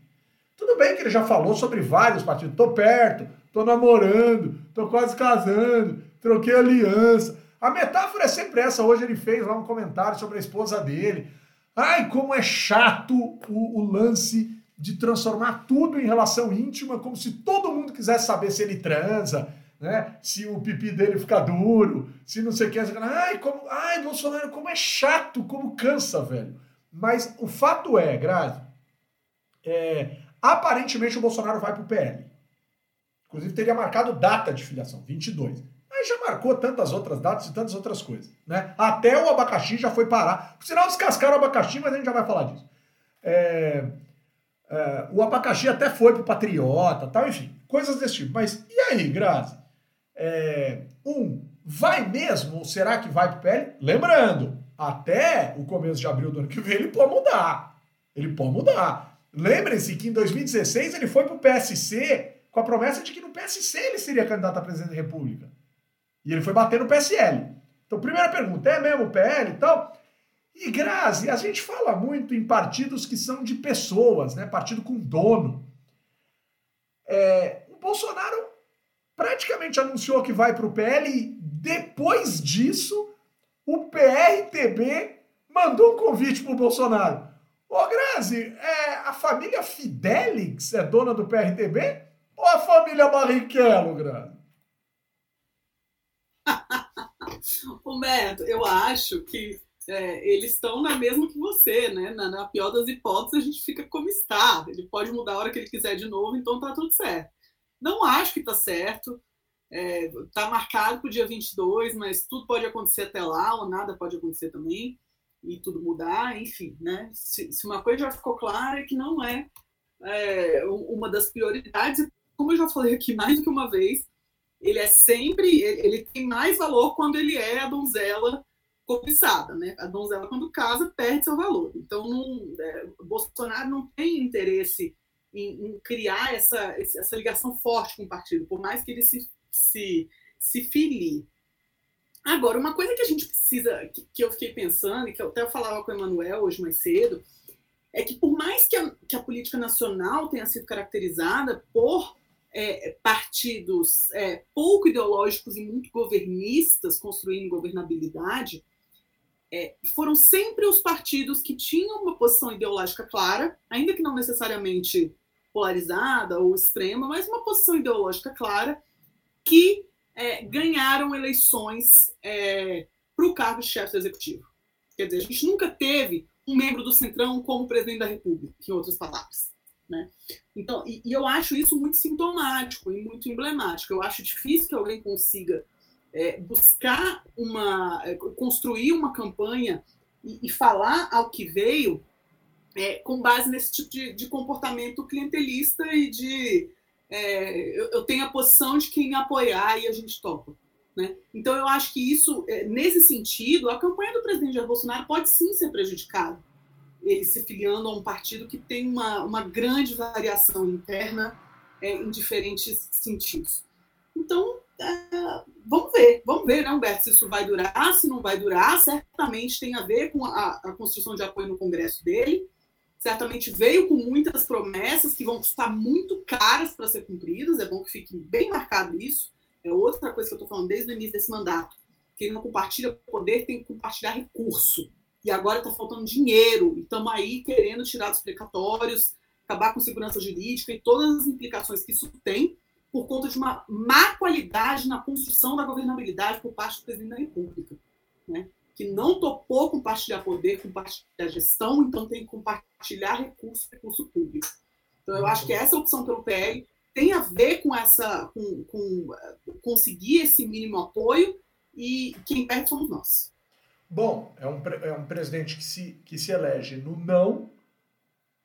Tudo bem que ele já falou sobre vários partidos. Tô perto, tô namorando, tô quase casando, troquei aliança. A metáfora é sempre essa. Hoje ele fez lá um comentário sobre a esposa dele. Ai, como é chato o, o lance de transformar tudo em relação íntima, como se todo mundo quisesse saber se ele transa, né? Se o pipi dele ficar duro, se não sei o que. Ai, como, ai, Bolsonaro, como é chato, como cansa, velho. Mas o fato é, Grazi, é, aparentemente o Bolsonaro vai pro PL. Inclusive teria marcado data de filiação, 22. Mas já marcou tantas outras datas e tantas outras coisas, né? Até o abacaxi já foi parar. Por sinal, descascaram o abacaxi, mas a gente já vai falar disso. É, é, o abacaxi até foi pro Patriota, tal, enfim, coisas desse tipo. Mas e aí, Grazi? É, um, vai mesmo ou será que vai pro PL? Lembrando, até o começo de abril do ano que vem ele pode mudar. Ele pode mudar. Lembrem-se que em 2016 ele foi pro PSC com a promessa de que no PSC ele seria candidato a presidente da República. E ele foi bater no PSL. Então, primeira pergunta, é mesmo o PL e tal? E Grazi, a gente fala muito em partidos que são de pessoas, né? Partido com dono. É, o Bolsonaro praticamente anunciou que vai para o PL e depois disso o PRTB mandou um convite para o Bolsonaro. Ô Grazi, é, a família Fidelix é dona do PRTB ou a família Barrichello, Grazi? Humberto, eu acho que é, eles estão na mesma que você, né? Na, na, pior das hipóteses, a gente fica como está. Ele pode mudar a hora que ele quiser de novo, então tá tudo certo. Não acho que está certo. É, tá marcado para o dia 22, mas tudo pode acontecer até lá, ou nada pode acontecer também, e tudo mudar, enfim. Né? Se, se uma coisa já ficou clara é que não é, é uma das prioridades, como eu já falei aqui mais do que uma vez, ele é sempre, ele tem mais valor quando ele é a donzela cobiçada, né? A donzela, quando casa, perde seu valor. Então, não, é, Bolsonaro não tem interesse em, em criar essa, essa ligação forte com o partido, por mais que ele se, se, se filie. Agora, uma coisa que a gente precisa, que, que eu fiquei pensando, e que eu até falava com o Emanuel hoje mais cedo, é que por mais que a, que a política nacional tenha sido caracterizada por é, partidos é, pouco ideológicos e muito governistas construindo governabilidade, é, foram sempre os partidos que tinham uma posição ideológica clara, ainda que não necessariamente polarizada ou extrema, mas uma posição ideológica clara, que é, ganharam eleições é, para o cargo de chefe do executivo. Quer dizer, a gente nunca teve um membro do Centrão como presidente da República, em outras palavras. Né? Então, e, e eu acho isso muito sintomático e muito emblemático. Eu acho difícil que alguém consiga é, buscar uma, é, construir uma campanha e, e, falar ao que veio é, com base nesse tipo de, de comportamento clientelista e de é, eu, eu, tenho a posição de quem me apoiar e a gente topa. Né? Então, eu acho que isso, é, nesse sentido, a campanha do presidente Jair Bolsonaro pode sim ser prejudicada. Ele se filiando a um partido que tem uma, uma grande variação interna é, em diferentes sentidos. Então, é, vamos ver, vamos ver, né, Humberto, se isso vai durar, se não vai durar. Certamente tem a ver com a, a construção de apoio no Congresso dele certamente veio com muitas promessas que vão custar muito caras para ser cumpridas, é bom que fique bem marcado isso. É outra coisa que eu estou falando desde o início desse mandato. Quem não compartilha poder tem que compartilhar recurso. E agora está faltando dinheiro, e estamos aí querendo tirar dos precatórios, acabar com segurança jurídica e todas as implicações que isso tem por conta de uma má qualidade na construção da governabilidade por parte do presidente da República. Né? que não topou compartilhar poder, compartilhar gestão, então tem que compartilhar recurso, recurso público. Então, eu acho que essa opção pelo PL tem a ver com essa, com, com conseguir esse mínimo apoio e quem perde somos nós. Bom, é um, é um presidente que se, que se elege no não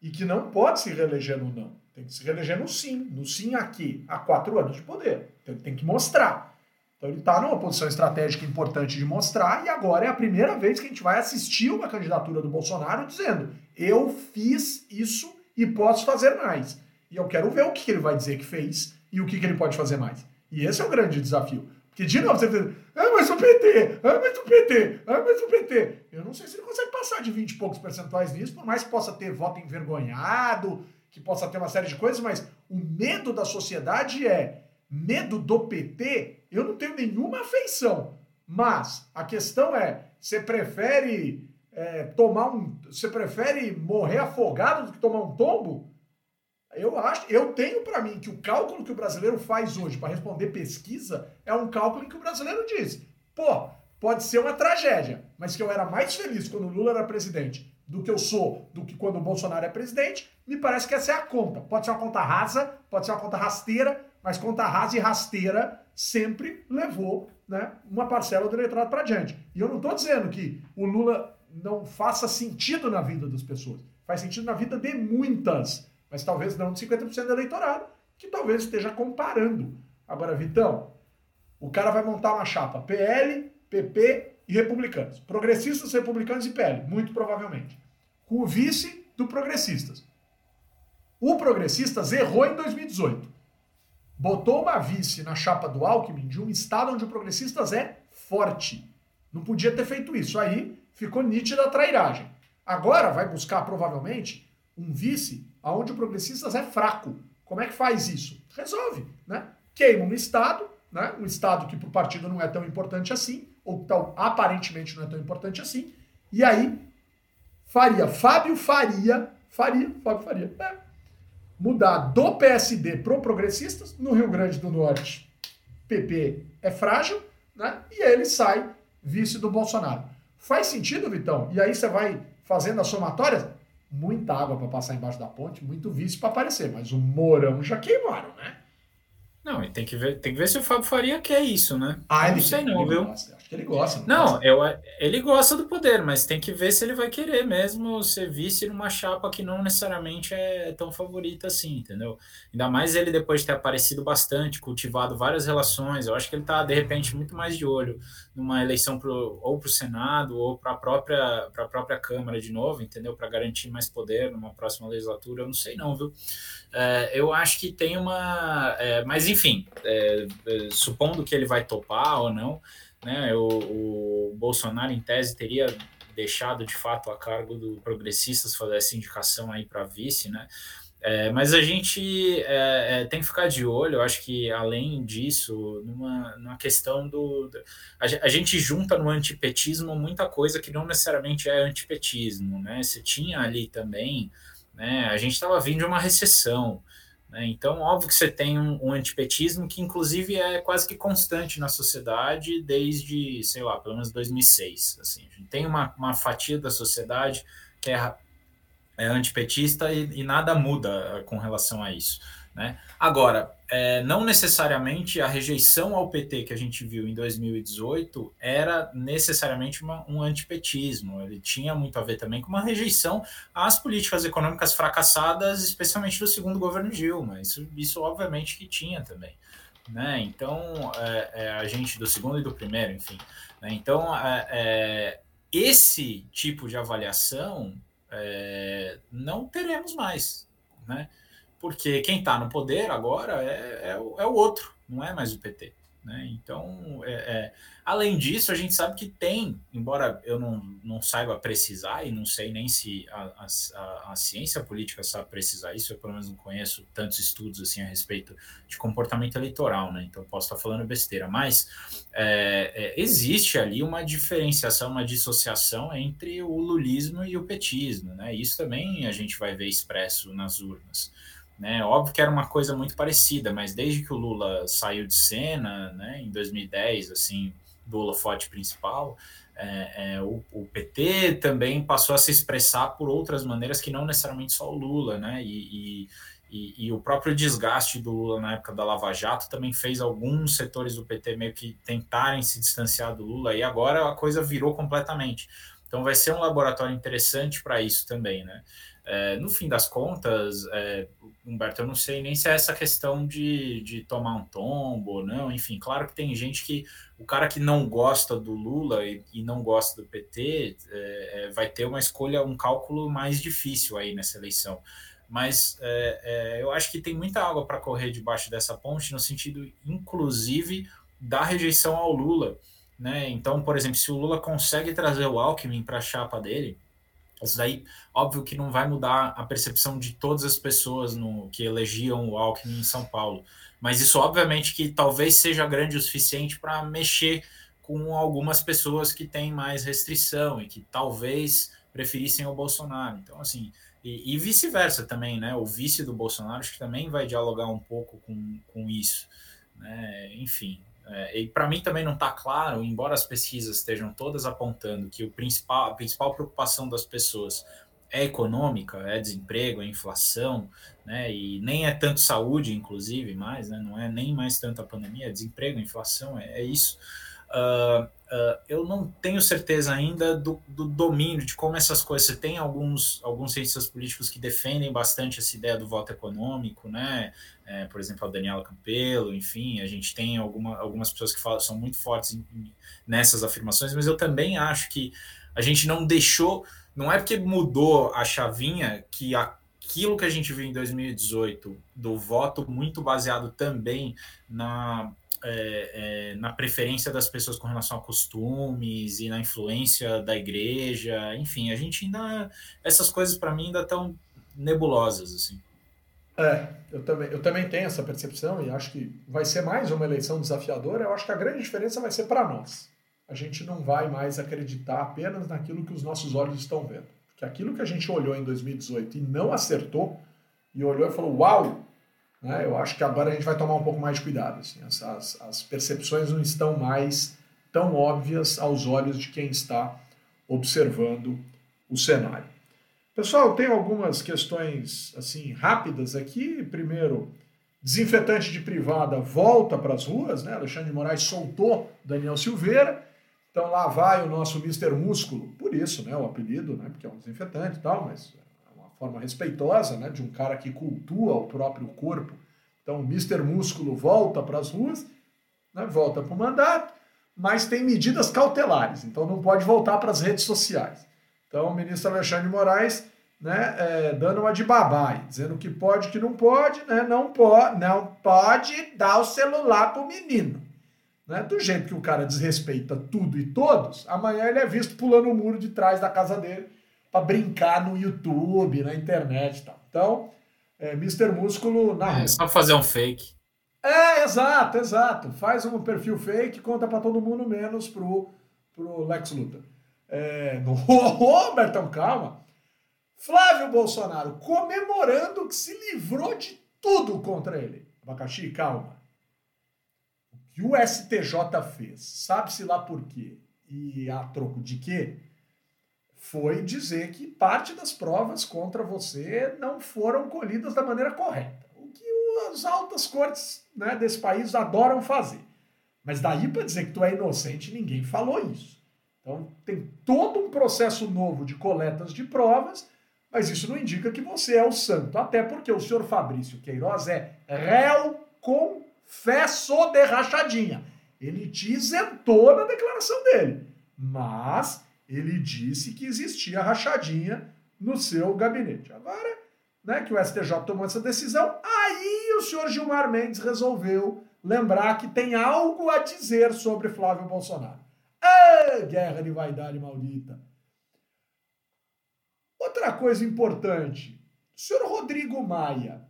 e que não pode se reeleger no não. Tem que se reeleger no sim. No sim aqui, há quatro anos de poder. Tem, tem que mostrar. Então ele está numa posição estratégica importante de mostrar, e agora é a primeira vez que a gente vai assistir uma candidatura do Bolsonaro dizendo: eu fiz isso e posso fazer mais. E eu quero ver o que ele vai dizer que fez e o que ele pode fazer mais. E esse é o grande desafio. Porque, de novo, você ah, mas o PT, ah, mas o PT, ah, mas o PT. Eu não sei se ele consegue passar de 20 e poucos percentuais nisso, por mais que possa ter voto envergonhado, que possa ter uma série de coisas, mas o medo da sociedade é medo do PT eu não tenho nenhuma afeição. Mas a questão é: você prefere é, tomar um. Você prefere morrer afogado do que tomar um tombo? Eu acho, eu tenho para mim que o cálculo que o brasileiro faz hoje para responder pesquisa é um cálculo em que o brasileiro diz: pô, pode ser uma tragédia, mas que eu era mais feliz quando o Lula era presidente do que eu sou do que quando o Bolsonaro é presidente, me parece que essa é a conta. Pode ser uma conta rasa, pode ser uma conta rasteira, mas conta rasa e rasteira sempre levou né, uma parcela do eleitorado para diante. E eu não estou dizendo que o Lula não faça sentido na vida das pessoas. Faz sentido na vida de muitas, mas talvez não de 50% do eleitorado, que talvez esteja comparando. Agora, Vitão, o cara vai montar uma chapa PL, PP e republicanos. Progressistas, republicanos e PL, muito provavelmente. Com o vice do progressistas. O progressistas errou em 2018 botou uma vice na chapa do Alckmin de um estado onde o progressistas é forte. Não podia ter feito isso. Aí ficou nítida a trairagem. Agora vai buscar, provavelmente, um vice aonde o progressistas é fraco. Como é que faz isso? Resolve, né? Queima um estado, né? um estado que para o partido não é tão importante assim, ou tão, aparentemente não é tão importante assim, e aí faria Fábio Faria, Faria, Fábio Faria, é, mudar do PSD pro progressistas, no Rio Grande do Norte, PP é frágil, né? E ele sai vice do Bolsonaro. Faz sentido, Vitão? E aí você vai fazendo as somatórias? Muita água para passar embaixo da ponte, muito vice para aparecer, mas o Mourão já queimaram, né? Não, e tem que ver, tem que ver se o Fábio Faria quer isso, né? Ah, ele não sei não, viu? Que ele gosta. Não, não eu, ele gosta do poder, mas tem que ver se ele vai querer mesmo ser vice numa chapa que não necessariamente é tão favorita assim, entendeu? Ainda mais ele depois de ter aparecido bastante, cultivado várias relações, eu acho que ele tá, de repente, muito mais de olho numa eleição pro, ou para o Senado ou para a própria, própria Câmara de novo, entendeu? Para garantir mais poder numa próxima legislatura, eu não sei não, viu? É, eu acho que tem uma... É, mas, enfim, é, é supondo que ele vai topar ou não, né? O, o Bolsonaro, em tese, teria deixado de fato a cargo do Progressistas fazer essa indicação aí para vice, né? É, mas a gente é, é, tem que ficar de olho, eu acho que além disso, numa, numa questão do. A, a, gente junta no antipetismo muita coisa que não necessariamente é antipetismo, né? Você tinha ali também, né? A gente estava vindo de uma recessão, né? Então, óbvio que você tem um, um, antipetismo que, inclusive, é quase que constante na sociedade desde, sei lá, pelo menos 2006. Assim. A gente tem uma, uma fatia da sociedade que é, é antipetista e, e nada muda com relação a isso. Né? Agora, é, não necessariamente a rejeição ao PT que a gente viu em 2018 era necessariamente uma, um antipetismo. Ele tinha muito a ver também com uma rejeição às políticas econômicas fracassadas, especialmente do segundo governo Dilma. Isso, isso obviamente que tinha também. Né? Então, é, é, a gente do segundo e do primeiro, enfim. Né? Então, é, é, esse tipo de avaliação é, não teremos mais. Né? Porque quem está no poder agora é, é, o, é, o, outro, não é mais o PT. Né? Então, é, é, além disso, a gente sabe que tem, embora eu não, não saiba precisar e não sei nem se a, a, a, ciência política sabe precisar isso, eu pelo menos não conheço tantos estudos assim a respeito de comportamento eleitoral, né? então posso estar falando besteira, mas é, é, existe ali uma diferenciação, uma dissociação entre o lulismo e o petismo, né? isso também a gente vai ver expresso nas urnas. Né? Óbvio que era uma coisa muito parecida, mas desde que o Lula saiu de cena, né, em 2010, assim, do holofote principal, é, é, o, o, PT também passou a se expressar por outras maneiras que não necessariamente só o Lula, né? E, e, e, e, o próprio desgaste do Lula na época da Lava Jato também fez alguns setores do PT meio que tentarem se distanciar do Lula, e agora a coisa virou completamente. Então vai ser um laboratório interessante para isso também, né? É, no fim das contas, é, Humberto, eu não sei nem se é essa questão de, de tomar um tombo ou não. Enfim, claro que tem gente que. O cara que não gosta do Lula e, e não gosta do PT é, é, vai ter uma escolha, um cálculo mais difícil aí nessa eleição. Mas é, é, eu acho que tem muita água para correr debaixo dessa ponte, no sentido, inclusive, da rejeição ao Lula. Né? Então, por exemplo, se o Lula consegue trazer o Alckmin para a chapa dele isso daí, óbvio que não vai mudar a percepção de todas as pessoas no, que elegiam o Alckmin em São Paulo. Mas isso, obviamente, que talvez seja grande o suficiente para mexer com algumas pessoas que têm mais restrição e que talvez preferissem o Bolsonaro. Então, assim, e, e vice-versa também, né? O vice do Bolsonaro acho que também vai dialogar um pouco com, com isso. Né? Enfim, é, e para mim também não está claro, embora as pesquisas estejam todas apontando que o principal, a principal preocupação das pessoas é econômica, é desemprego, é inflação, né? E nem é tanto saúde, inclusive, mais, né? Não é nem mais tanto a pandemia, é desemprego, inflação, é, é isso. Uh, uh, eu não tenho certeza ainda do, do, domínio de como essas coisas. Você tem alguns, alguns cientistas políticos que defendem bastante essa ideia do voto econômico, né? É, por exemplo, a Daniela Campelo, enfim, a gente tem alguma, algumas pessoas que falam, são muito fortes em, em, nessas afirmações, mas eu também acho que a gente não deixou, não é porque mudou a chavinha que aquilo que a gente viu em 2018 do voto muito baseado também na é, é, na preferência das pessoas com relação a costumes e na influência da igreja, enfim, a gente ainda essas coisas para mim ainda estão nebulosas assim. É, eu também, eu também tenho essa percepção e acho que vai ser mais uma eleição desafiadora. Eu acho que a grande diferença vai ser para nós. A gente não vai mais acreditar apenas naquilo que os nossos olhos estão vendo. Porque aquilo que a gente olhou em 2018 e não acertou, e olhou e falou: Uau, né? Eu acho que agora a gente vai tomar um pouco mais de cuidado. Assim. As, as, as percepções não estão mais tão óbvias aos olhos de quem está observando o cenário. Pessoal, tem algumas questões assim rápidas aqui. Primeiro, desinfetante de privada volta para as ruas, né? Alexandre de Moraes soltou Daniel Silveira. Então lá vai o nosso Mr. Músculo, por isso, né, o apelido, né, porque é um desinfetante e tal, mas forma respeitosa, né, de um cara que cultua o próprio corpo. Então, o Mr. Músculo volta para as ruas, né, volta para o mandato, mas tem medidas cautelares, então não pode voltar para as redes sociais. Então, o ministro Alexandre Moraes né, é, dando uma de babai, dizendo que pode, que não pode, né, não, pode, não pode dar o celular para o menino. Né? Do jeito que o cara desrespeita tudo e todos, amanhã ele é visto pulando o muro de trás da casa dele para brincar no YouTube, na internet e tal. Então, é, Mr. Músculo na É só fazer um fake. É, exato, exato. Faz um perfil fake, conta para todo mundo, menos pro, pro Lex Luthor. É, no... Ô, Bertão, calma. Flávio Bolsonaro comemorando que se livrou de tudo contra ele. Abacaxi, calma. O que o STJ fez, sabe-se lá por quê e a troco de quê? Foi dizer que parte das provas contra você não foram colhidas da maneira correta. O que as altas cortes né, desse país adoram fazer. Mas daí para dizer que tu é inocente, ninguém falou isso. Então tem todo um processo novo de coletas de provas, mas isso não indica que você é o santo. Até porque o senhor Fabrício Queiroz é réu confesso de rachadinha. Ele te isentou na declaração dele. Mas ele disse que existia rachadinha no seu gabinete. Agora, né, que o STJ tomou essa decisão, aí o senhor Gilmar Mendes resolveu lembrar que tem algo a dizer sobre Flávio Bolsonaro. Ah, guerra de vaidade maldita. Outra coisa importante, o senhor Rodrigo Maia,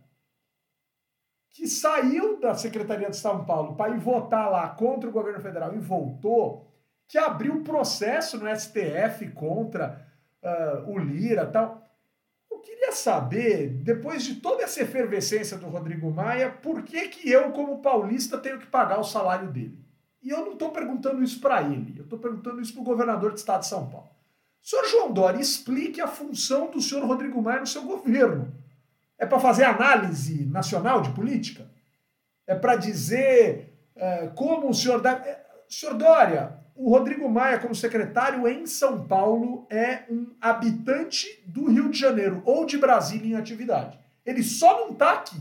que saiu da Secretaria de São Paulo para ir votar lá contra o governo federal e voltou, que abriu processo no STF contra uh, o Lira tal. Eu queria saber, depois de toda essa efervescência do Rodrigo Maia, por que, que eu, como paulista, tenho que pagar o salário dele? E eu não estou perguntando isso para ele, eu estou perguntando isso para o governador do estado de São Paulo. Senhor João Dória, explique a função do senhor Rodrigo Maia no seu governo. É para fazer análise nacional de política? É para dizer uh, como o senhor dá. Eh, senhor Dória, o Rodrigo Maia, como secretário em São Paulo, é um habitante do Rio de Janeiro ou de Brasília em atividade. Ele só não está aqui.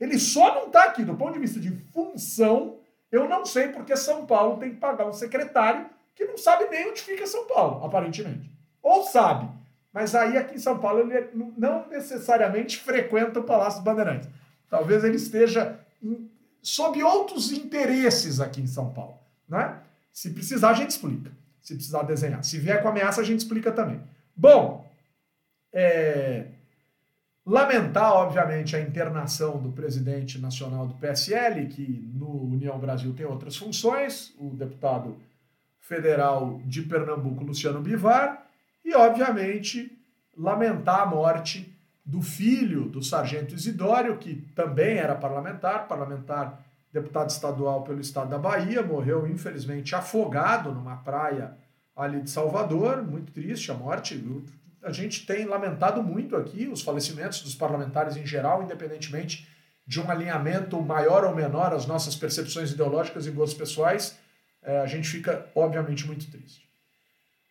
Ele só não está aqui. Do ponto de vista de função, eu não sei porque São Paulo tem que pagar um secretário que não sabe nem onde fica São Paulo, aparentemente. Ou sabe, mas aí aqui em São Paulo ele não necessariamente frequenta o Palácio dos Bandeirantes. Talvez ele esteja em, sob outros interesses aqui em São Paulo. Né? Se precisar, a gente explica. Se precisar desenhar. Se vier com ameaça, a gente explica também. Bom, é... lamentar, obviamente, a internação do presidente nacional do PSL, que no União Brasil tem outras funções, o deputado federal de Pernambuco, Luciano Bivar, E, obviamente, lamentar a morte do filho do sargento Isidório, que também era parlamentar, parlamentar deputado estadual pelo estado da Bahia, morreu infelizmente afogado numa praia ali de Salvador, muito triste a morte. A gente tem lamentado muito aqui os falecimentos dos parlamentares em geral, independentemente de um alinhamento maior ou menor às nossas percepções ideológicas e gostos pessoais, é, a gente fica, obviamente, muito triste.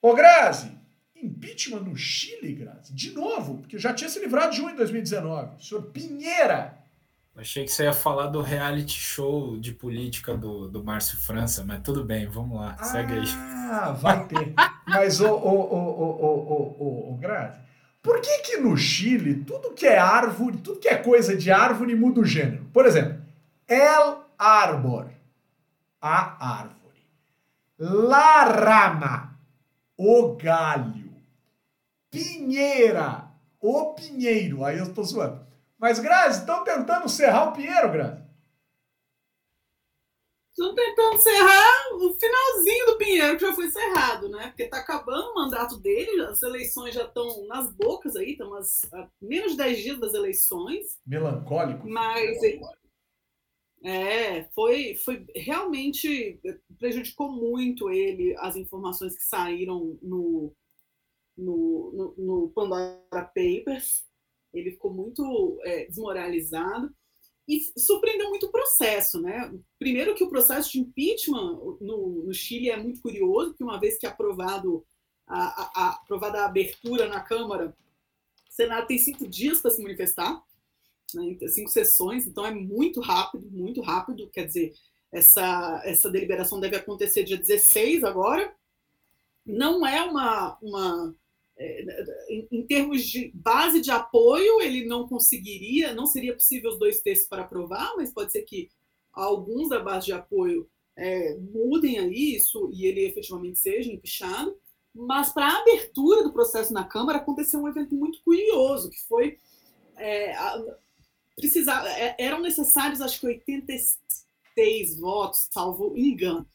Ô Grazi, impeachment no Chile, Grazi? De novo, porque já tinha se livrado de um em 2019. O senhor Pinheira. Achei que você ia falar do reality show de política do, do Márcio França, mas tudo bem, vamos lá, ah, segue aí. Ah, vai ter. mas, ô, ô, ô, ô, ô, ô, Grazi, por que que no Chile tudo que é árvore, tudo que é coisa de árvore muda o gênero? Por exemplo, El Arbor, a árvore. La Rama, o galho. Pinheira, o pinheiro. Aí eu estou zoando. Mas, Grazi, estão tentando serrar o pinheiro, Grazi? Estão tentando serrar o finalzinho do Pinheiro, que já foi cerrado, né? Porque está acabando o mandato dele, as eleições já estão nas bocas aí, estamos a menos de 10 dias das eleições. Melancólico. Mas. É, foi, foi realmente prejudicou muito ele as informações que saíram no, no, no, no Pandora Papers. Ele ficou muito é, desmoralizado e surpreendeu muito o processo, né? Primeiro que o processo de impeachment no, no Chile é muito curioso, porque uma vez que é aprovado a, a, a aprovada a abertura na Câmara, o Senado tem cinco dias para se manifestar, né? cinco sessões, então é muito rápido, muito rápido. Quer dizer, essa, essa deliberação deve acontecer dia 16 agora. Não é uma, uma em, em, termos de base de apoio, ele não conseguiria, não seria possível os dois textos para aprovar, mas pode ser que alguns da base de apoio é, mudem aí isso e ele efetivamente seja empichado. Mas para a abertura do processo na Câmara aconteceu um evento muito curioso, que foi é, precisar, é, eram necessários acho que 86 votos, salvo engano.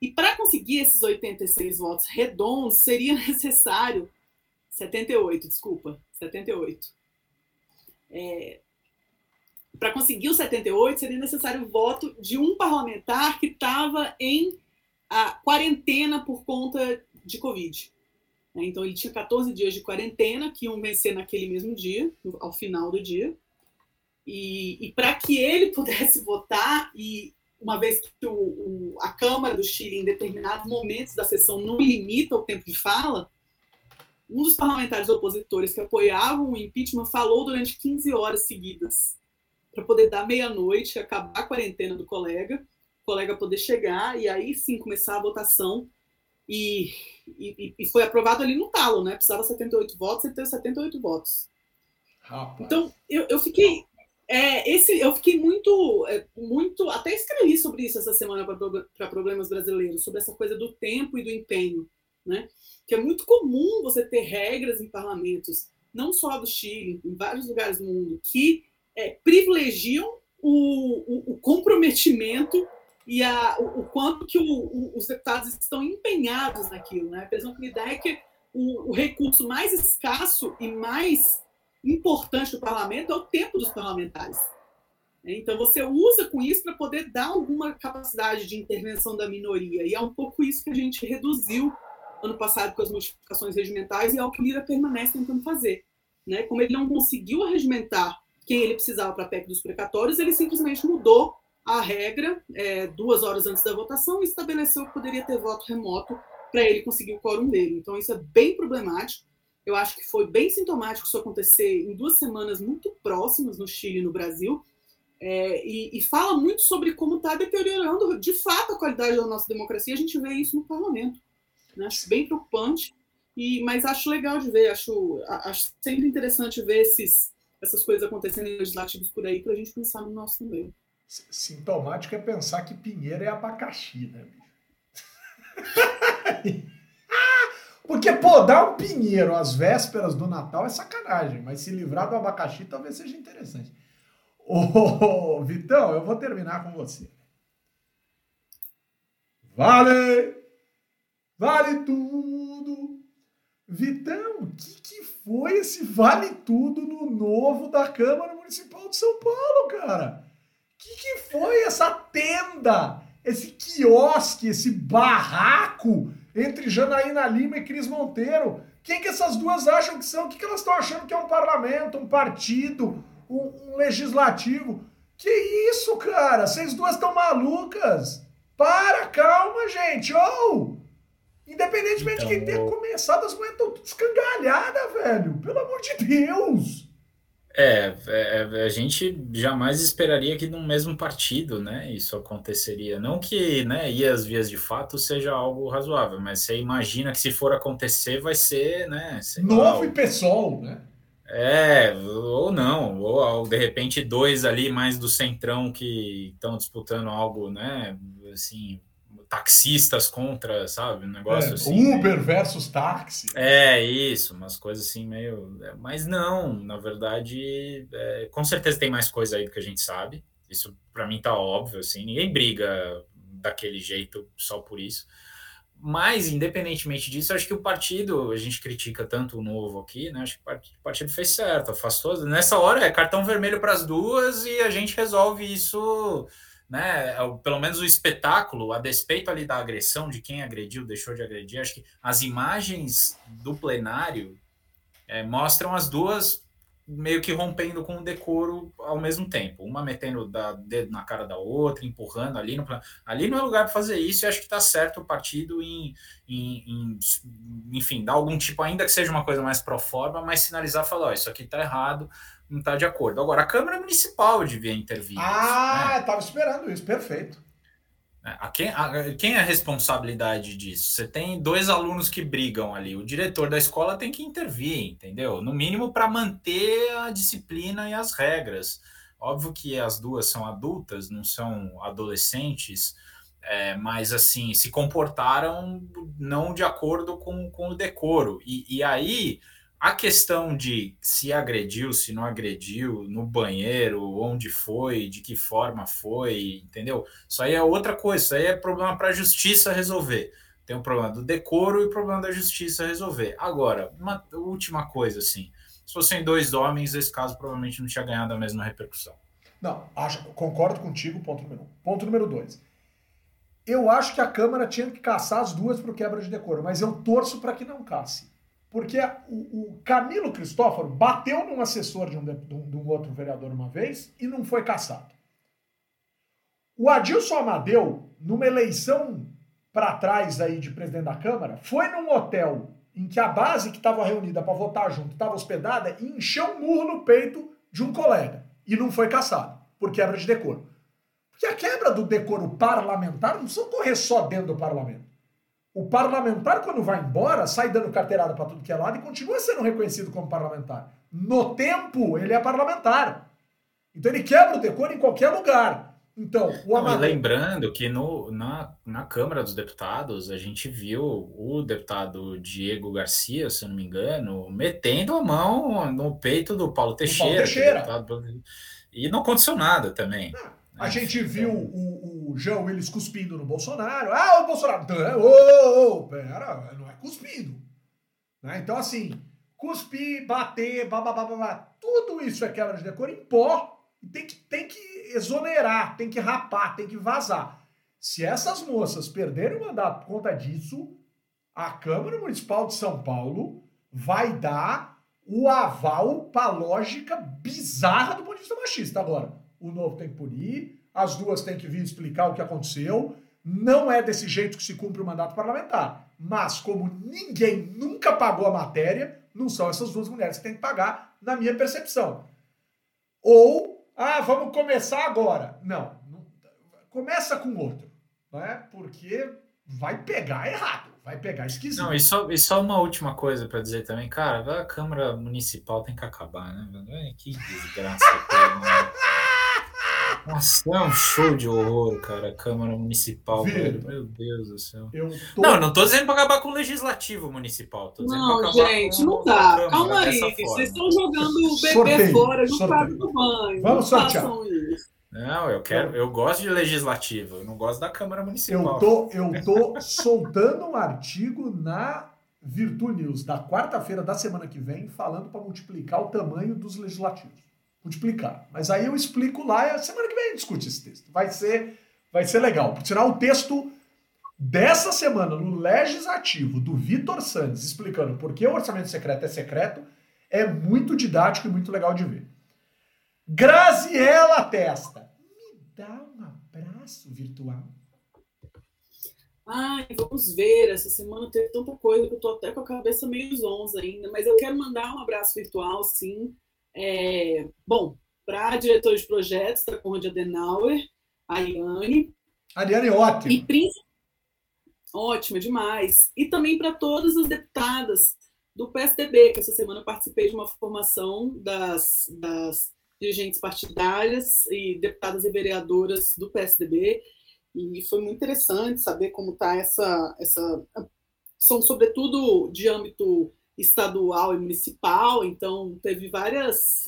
E para conseguir esses 86 votos redondos, seria necessário 78, desculpa, 78. É, Para conseguir o 78, seria necessário o voto de um parlamentar que estava em a quarentena por conta de Covid. Né? Então, ele tinha 14 dias de quarentena, que iam vencer naquele mesmo dia, ao final do dia. E, e para que ele pudesse votar, e uma vez que o, o, a Câmara do Chile, em determinados momentos da sessão, não limita o tempo de fala, um dos parlamentares opositores que apoiavam o impeachment falou durante 15 horas seguidas, para poder dar meia-noite, acabar a quarentena do colega, o colega poder chegar e aí sim começar a votação. E, e, e foi aprovado ali no talo, né? Precisava 78 votos, ele teve 78 votos. Rapaz. Então, eu, eu fiquei. É, esse, eu fiquei muito, é, muito. Até escrevi sobre isso essa semana para Problemas Brasileiros, sobre essa coisa do tempo e do empenho. Né? que é muito comum você ter regras em parlamentos, não só do Chile, em vários lugares do mundo, que é, privilegiam o, o, o, comprometimento e a, o, o quanto que os deputados estão empenhados naquilo. Né? A impressão que me dá é que o, recurso mais escasso e mais importante do parlamento é o tempo dos parlamentares. Então, você usa com isso para poder dar alguma capacidade de intervenção da minoria. E é um pouco isso que a gente reduziu ano passado com as modificações regimentais e é o que o Lira permanece tentando fazer. Né? Como ele não conseguiu regimentar quem ele precisava para a PEC dos precatórios, ele simplesmente mudou a regra é, duas horas antes da votação e estabeleceu que poderia ter voto remoto para ele conseguir o quórum dele. Então, isso é bem problemático. Eu acho que foi bem sintomático isso acontecer em duas semanas muito próximas no Chile e no Brasil. É, e, e, fala muito sobre como está deteriorando de fato a qualidade da nossa democracia. A gente vê isso no parlamento. Né? Acho bem preocupante, e, mas acho legal de ver, acho, acho sempre interessante ver esses, essas coisas acontecendo em legislativos por aí para a gente pensar no nosso também. Sintomático é pensar que Pinheiro é abacaxi, né, Porque, pô, dar um pinheiro às vésperas do Natal é sacanagem, mas se livrar do abacaxi talvez seja interessante. Ô, Vitão, eu vou terminar com você. Vale! Vale tudo! Vitão, o que, que foi esse vale tudo no novo da Câmara Municipal de São Paulo, cara? O que, que foi essa tenda, esse quiosque, esse barraco entre Janaína Lima e Cris Monteiro? Quem que essas duas acham que são? O que, que elas estão achando que é um parlamento, um partido, um, um legislativo? Que isso, cara? Vocês duas estão malucas? Para, calma, gente. Oh! Independentemente então, de quem tenha começado, as mulheres estão escangalhadas, velho. Pelo amor de Deus. É, é, a gente jamais esperaria que no mesmo partido, né, isso aconteceria. Não que, né, ir às vias de fato seja algo razoável, mas você imagina que se for acontecer vai ser, né, novo e pessoal, né? É, ou não, ou, ou, de repente dois ali mais do centrão que estão disputando algo, né, assim, taxistas contra, sabe? Um negócio é, assim. Uber meio... versus táxi. É, isso, umas coisas assim meio. É, mas não, na verdade, é, com certeza tem mais coisa aí do que a gente sabe. Isso para mim tá óbvio, assim. Ninguém briga daquele jeito só por isso. Mas, independentemente disso, acho que o partido, a gente critica tanto o novo aqui, né? Acho que o partido fez certo, afastou. Nessa hora é cartão vermelho para as duas e a gente resolve isso né, é pelo menos o espetáculo, a despeito ali da agressão, de quem agrediu, deixou de agredir, acho que as imagens do plenário é, mostram as duas meio que rompendo com o decoro ao mesmo tempo, uma metendo o dedo na cara da outra, empurrando ali no ali não é lugar para fazer isso, e acho que está certo o partido em, em, em, enfim, dar algum tipo, ainda que seja uma coisa mais pro forma, mas sinalizar, falar, oh, isso aqui está errado, não está de acordo. Agora, a Câmara Municipal devia intervir. Ah, estava né? esperando isso, perfeito. É, a quem, a, quem é a responsabilidade disso? Você tem dois alunos que brigam ali, o diretor da escola tem que intervir, entendeu? No mínimo para manter a disciplina e as regras. Óbvio que as duas são adultas, não são adolescentes, é, mas assim, se comportaram não de acordo com, com o decoro. E, e aí a questão de se agrediu, se não agrediu, no banheiro, onde foi, de que forma foi, entendeu? Isso aí é outra coisa, isso aí é problema para a justiça resolver. Tem o problema do decoro e o problema da justiça resolver. Agora, uma última coisa, assim, se fossem dois homens, esse caso provavelmente não tinha ganhado a mesma repercussão. Não, acho, concordo contigo, ponto número um. Ponto número dois. Eu acho que a Câmara tinha que caçar as duas por quebra de decoro, mas eu torço para que não casse. Porque o, o Camilo Cristóforo bateu num assessor de um, de, de um outro vereador uma vez e não foi caçado. O Adilson Amadeu, numa eleição para trás aí de presidente da Câmara, foi num hotel em que a base que estava reunida para votar junto estava hospedada e encheu um murro no peito de um colega. E não foi caçado, por quebra de decoro. Porque a quebra do decoro parlamentar não precisa correr só dentro do parlamento. O parlamentar, quando vai embora, sai dando carteirada para tudo que é lado e continua sendo reconhecido como parlamentar. No tempo, ele é parlamentar. Então ele quebra o decoro em qualquer lugar. Então, o Amadeu... Lembrando que no, na, na Câmara dos Deputados, a gente viu o deputado Diego Garcia, se eu não me engano, metendo a mão no peito do Paulo Teixeira. Paulo Teixeira. Deputado... E não aconteceu nada também. Não. A gente viu o, o João Willis cuspindo no Bolsonaro. Ah, o Bolsonaro. Ô, oh, pera, não é cuspido. Né? Então, assim, cuspir, bater, babá, tudo isso é quebra de decoro em pó. Tem que, tem que exonerar, tem que rapar, tem que vazar. Se essas moças perderem o mandato por conta disso, a Câmara Municipal de São Paulo vai dar o aval para a lógica bizarra do ponto de vista machista agora o novo tem que punir, as duas têm que vir explicar o que aconteceu. Não é desse jeito que se cumpre o mandato parlamentar. Mas, como ninguém nunca pagou a matéria, não são essas duas mulheres que têm que pagar, na minha percepção. Ou, ah, vamos começar agora. Não, não começa com outro. Né? Porque vai pegar errado, vai pegar esquisito. Não, e só, e só uma última coisa para dizer também, cara, a Câmara Municipal tem que acabar, né? Que desgraça. Nossa, é um show de horror, cara. Câmara Municipal, velho. Meu Deus do céu. Eu tô... Não, não tô dizendo pra acabar com o legislativo municipal. Tô dizendo não, gente, não dá. Calma aí. Vocês estão jogando o bebê sorteio, fora no do banho. Vamos sortear. Não, eu quero, eu gosto de legislativo, eu não gosto da Câmara Municipal. Eu tô, eu tô soltando um artigo na Virtu News da quarta-feira da semana que vem falando para multiplicar o tamanho dos legislativos. Multiplicar. Mas aí eu explico lá, semana que vem a gente discute esse texto. Vai ser, vai ser legal. Por sinal, o texto dessa semana no legislativo do Vitor Santos explicando por que o orçamento secreto é secreto é muito didático e muito legal de ver. Graziela Testa, me dá um abraço virtual. Ai, vamos ver. Essa semana teve tanta coisa que eu tô até com a cabeça meio zonza ainda, mas eu quero mandar um abraço virtual, sim. É, bom, para a diretora de projetos da Conrad Adenauer, a Ariane. Ariane, ótimo. E, ótima demais. E também para todas as deputadas do PSDB, que essa semana eu participei de uma formação das, das dirigentes partidárias e deputadas e vereadoras do PSDB. E foi muito interessante saber como está essa, essa. São, sobretudo, de âmbito estadual e municipal, então teve várias.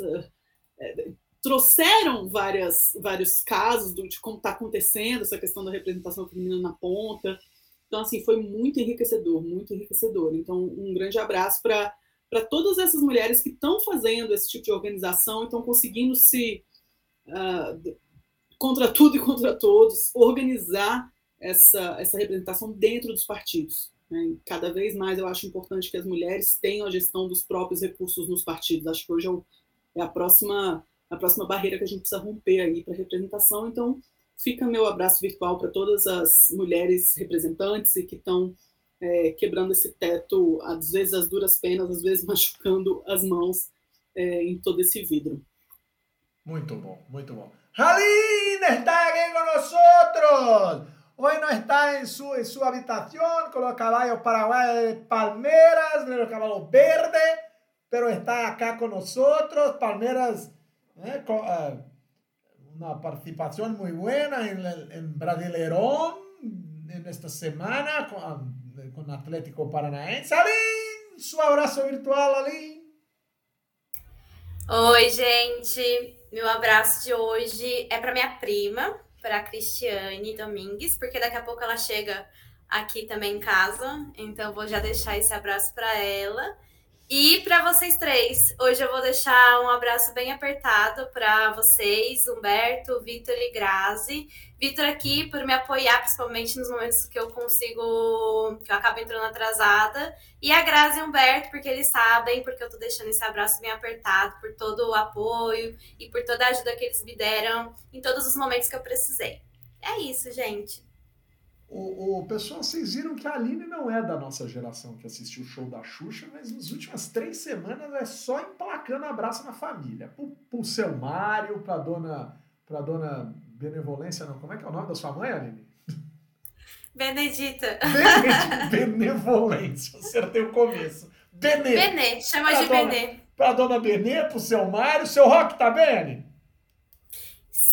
É, trouxeram várias, vários casos do, de como está acontecendo essa questão da representação feminina na ponta. Então, assim, foi muito enriquecedor, muito enriquecedor. Então, um grande abraço para todas essas mulheres que estão fazendo esse tipo de organização e estão conseguindo se uh, contra tudo e contra todos, organizar essa, essa representação dentro dos partidos. Né? Cada vez mais eu acho importante que as mulheres tenham a gestão dos próprios recursos nos partidos. Acho que hoje é, é a próxima a próxima barreira que a gente precisa romper aí para representação. Então, fica meu abraço virtual para todas as mulheres representantes e que estão é, quebrando esse teto, às vezes as duras penas, às vezes machucando as mãos é, em todo esse vidro. Muito bom, muito bom. Jalín está aquí con nosotros. Hoy no está en su, en su habitación con los caballos paraguayos Palmeras, de los caballos verdes, pero está acá con nosotros. Palmeras, eh, con, uh, una participación muy buena en, en Brasilerón en esta semana con, con Atlético Paranaense. Aline, su abrazo virtual, Aline. Oi, gente. Meu abraço de hoje é para minha prima, para Cristiane Domingues, porque daqui a pouco ela chega aqui também em casa, então vou já deixar esse abraço para ela. E para vocês três, hoje eu vou deixar um abraço bem apertado para vocês, Humberto, Vitor e Grazi. Vitor aqui por me apoiar, principalmente nos momentos que eu consigo, que eu acabo entrando atrasada. E a Grazi e Humberto, porque eles sabem, porque eu tô deixando esse abraço bem apertado, por todo o apoio e por toda a ajuda que eles me deram em todos os momentos que eu precisei. É isso, gente. O, o, pessoal, vocês viram que a Aline não é da nossa geração que assistiu o show da Xuxa, mas nas últimas três semanas é só emplacando abraço na família. Pro, pro seu Mário, pra dona, pra dona Benevolência, não. Como é que é o nome da sua mãe, Aline? Benedita. Benedita. Benevolência, acertei o começo. Benê. Benê, chama pra de dona, Benê. Pra dona Benê, pro seu Mário. Seu Rock tá bem, Aline?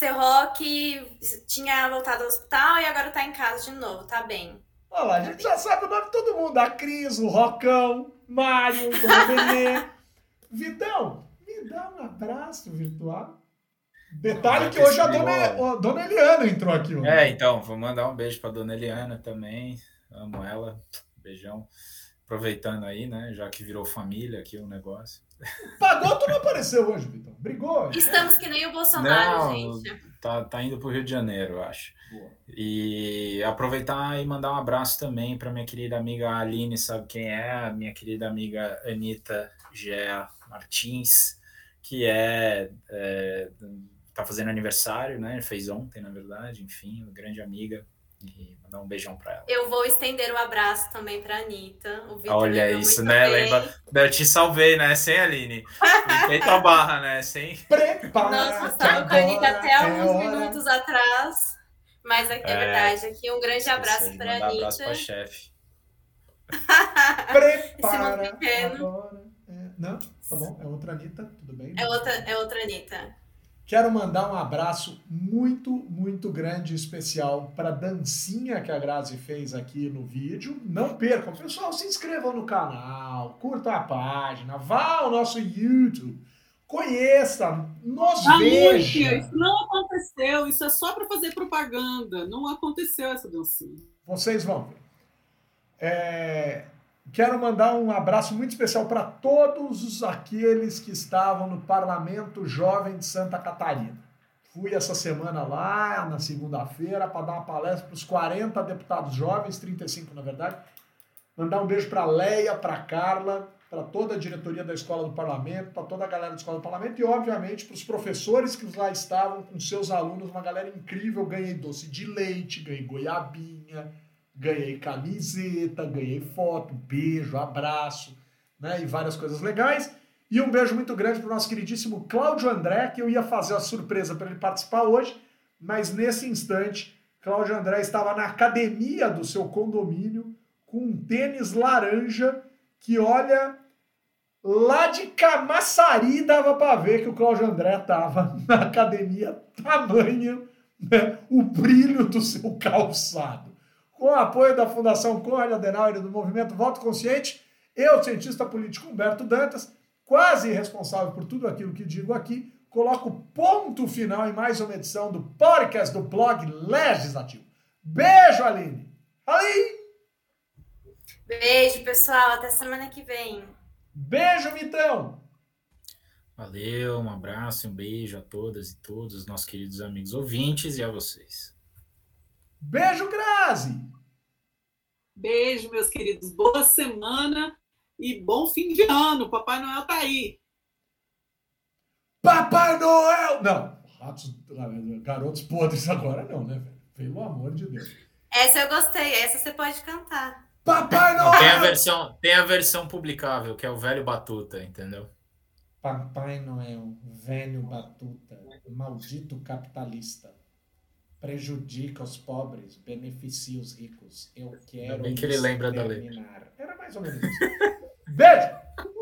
Seu Rock tinha voltado ao hospital e agora tá em casa de novo, tá bem. Olha lá, a gente já sabe o nome de todo mundo. A Cris, o Rocão, Mário, o Benê. Vitão, me dá um abraço virtual. Detalhe que hoje a dona, a dona Eliana entrou aqui. Ó. É, então, vou mandar um beijo pra dona Eliana também. Amo ela. Beijão. Aproveitando aí, né? Já que virou família aqui o negócio. Pagou, tu não apareceu hoje, Vitão. Brigou. Estamos que nem o Bolsonaro, não, gente. Tá, tá indo pro Rio de Janeiro, eu acho. Boa. E aproveitar e mandar um abraço também para minha querida amiga Aline, sabe quem é? minha querida amiga Anitta Gea Martins, que é, é tá fazendo aniversário, né? Fez ontem, na verdade, enfim, grande amiga e mandar um beijão pra ela. Eu vou estender o um abraço também pra Anitta. Olha isso, né? Bem. Lembra? Eu te salvei, né? Sem Aline. Feito a barra, né? Sem. Prepara! Nossa, estava com a Anitta até é alguns hora. minutos atrás. Mas é, é verdade. Aqui um grande abraço pra Anitta. Um abraço pra chefe. Prepara! Esse pequeno. Agora. É... Não, tá bom. É outra Anitta, tudo bem? É outra, é outra Anitta. Quero mandar um abraço muito, muito grande e especial para a dancinha que a Grazi fez aqui no vídeo. Não percam, pessoal, se inscrevam no canal, curtam a página, vá ao nosso YouTube, conheça, nos ah, veja. Isso não aconteceu, isso é só para fazer propaganda. Não aconteceu essa dancinha. Vocês vão ver. É... Quero mandar um abraço muito especial para todos aqueles que estavam no Parlamento Jovem de Santa Catarina. Fui essa semana lá, na segunda-feira, para dar uma palestra para os 40 deputados jovens, 35 na verdade. Mandar um beijo para Leia, para Carla, para toda a diretoria da Escola do Parlamento, para toda a galera da Escola do Parlamento e, obviamente, para os professores que lá estavam com seus alunos, uma galera incrível. Ganhei doce de leite, ganhei goiabinha, ganhei camiseta, ganhei foto, beijo, abraço, né? E várias coisas legais. E um beijo muito grande para o nosso queridíssimo Cláudio André, que eu ia fazer a surpresa para ele participar hoje, mas nesse instante, Cláudio André estava na academia do seu condomínio com um tênis laranja que, olha, lá de Camaçari dava para ver que o Cláudio André estava na academia, tamanho né, o brilho do seu calçado. Com o apoio da Fundação Conrad Adenauer e do Movimento Voto Consciente, eu, cientista político Humberto Dantas, quase responsável por tudo aquilo que digo aqui, coloco ponto final em mais uma edição do podcast do blog Legislativo. Beijo, Aline! Aline! Beijo, pessoal. Até semana que vem. Beijo, Vitão! Valeu, um abraço, um beijo a todas e todos os nossos queridos amigos ouvintes e a vocês. Beijo, Grazi! Beijo, meus queridos. Boa semana e bom fim de ano. Papai Noel tá aí. Papai Noel! Não, ratos, garotos podres agora não, né, velho? Pelo amor de Deus. Essa eu gostei, essa você pode cantar. Papai Noel! Tem a versão, tem a versão publicável, que é o velho Batuta, entendeu? Papai Noel, velho Batuta, maldito capitalista. Prejudica os pobres, beneficia os ricos. Eu quero. Ainda bem que ele lembra da letra. exterminar. Era mais ou menos isso. Beijo!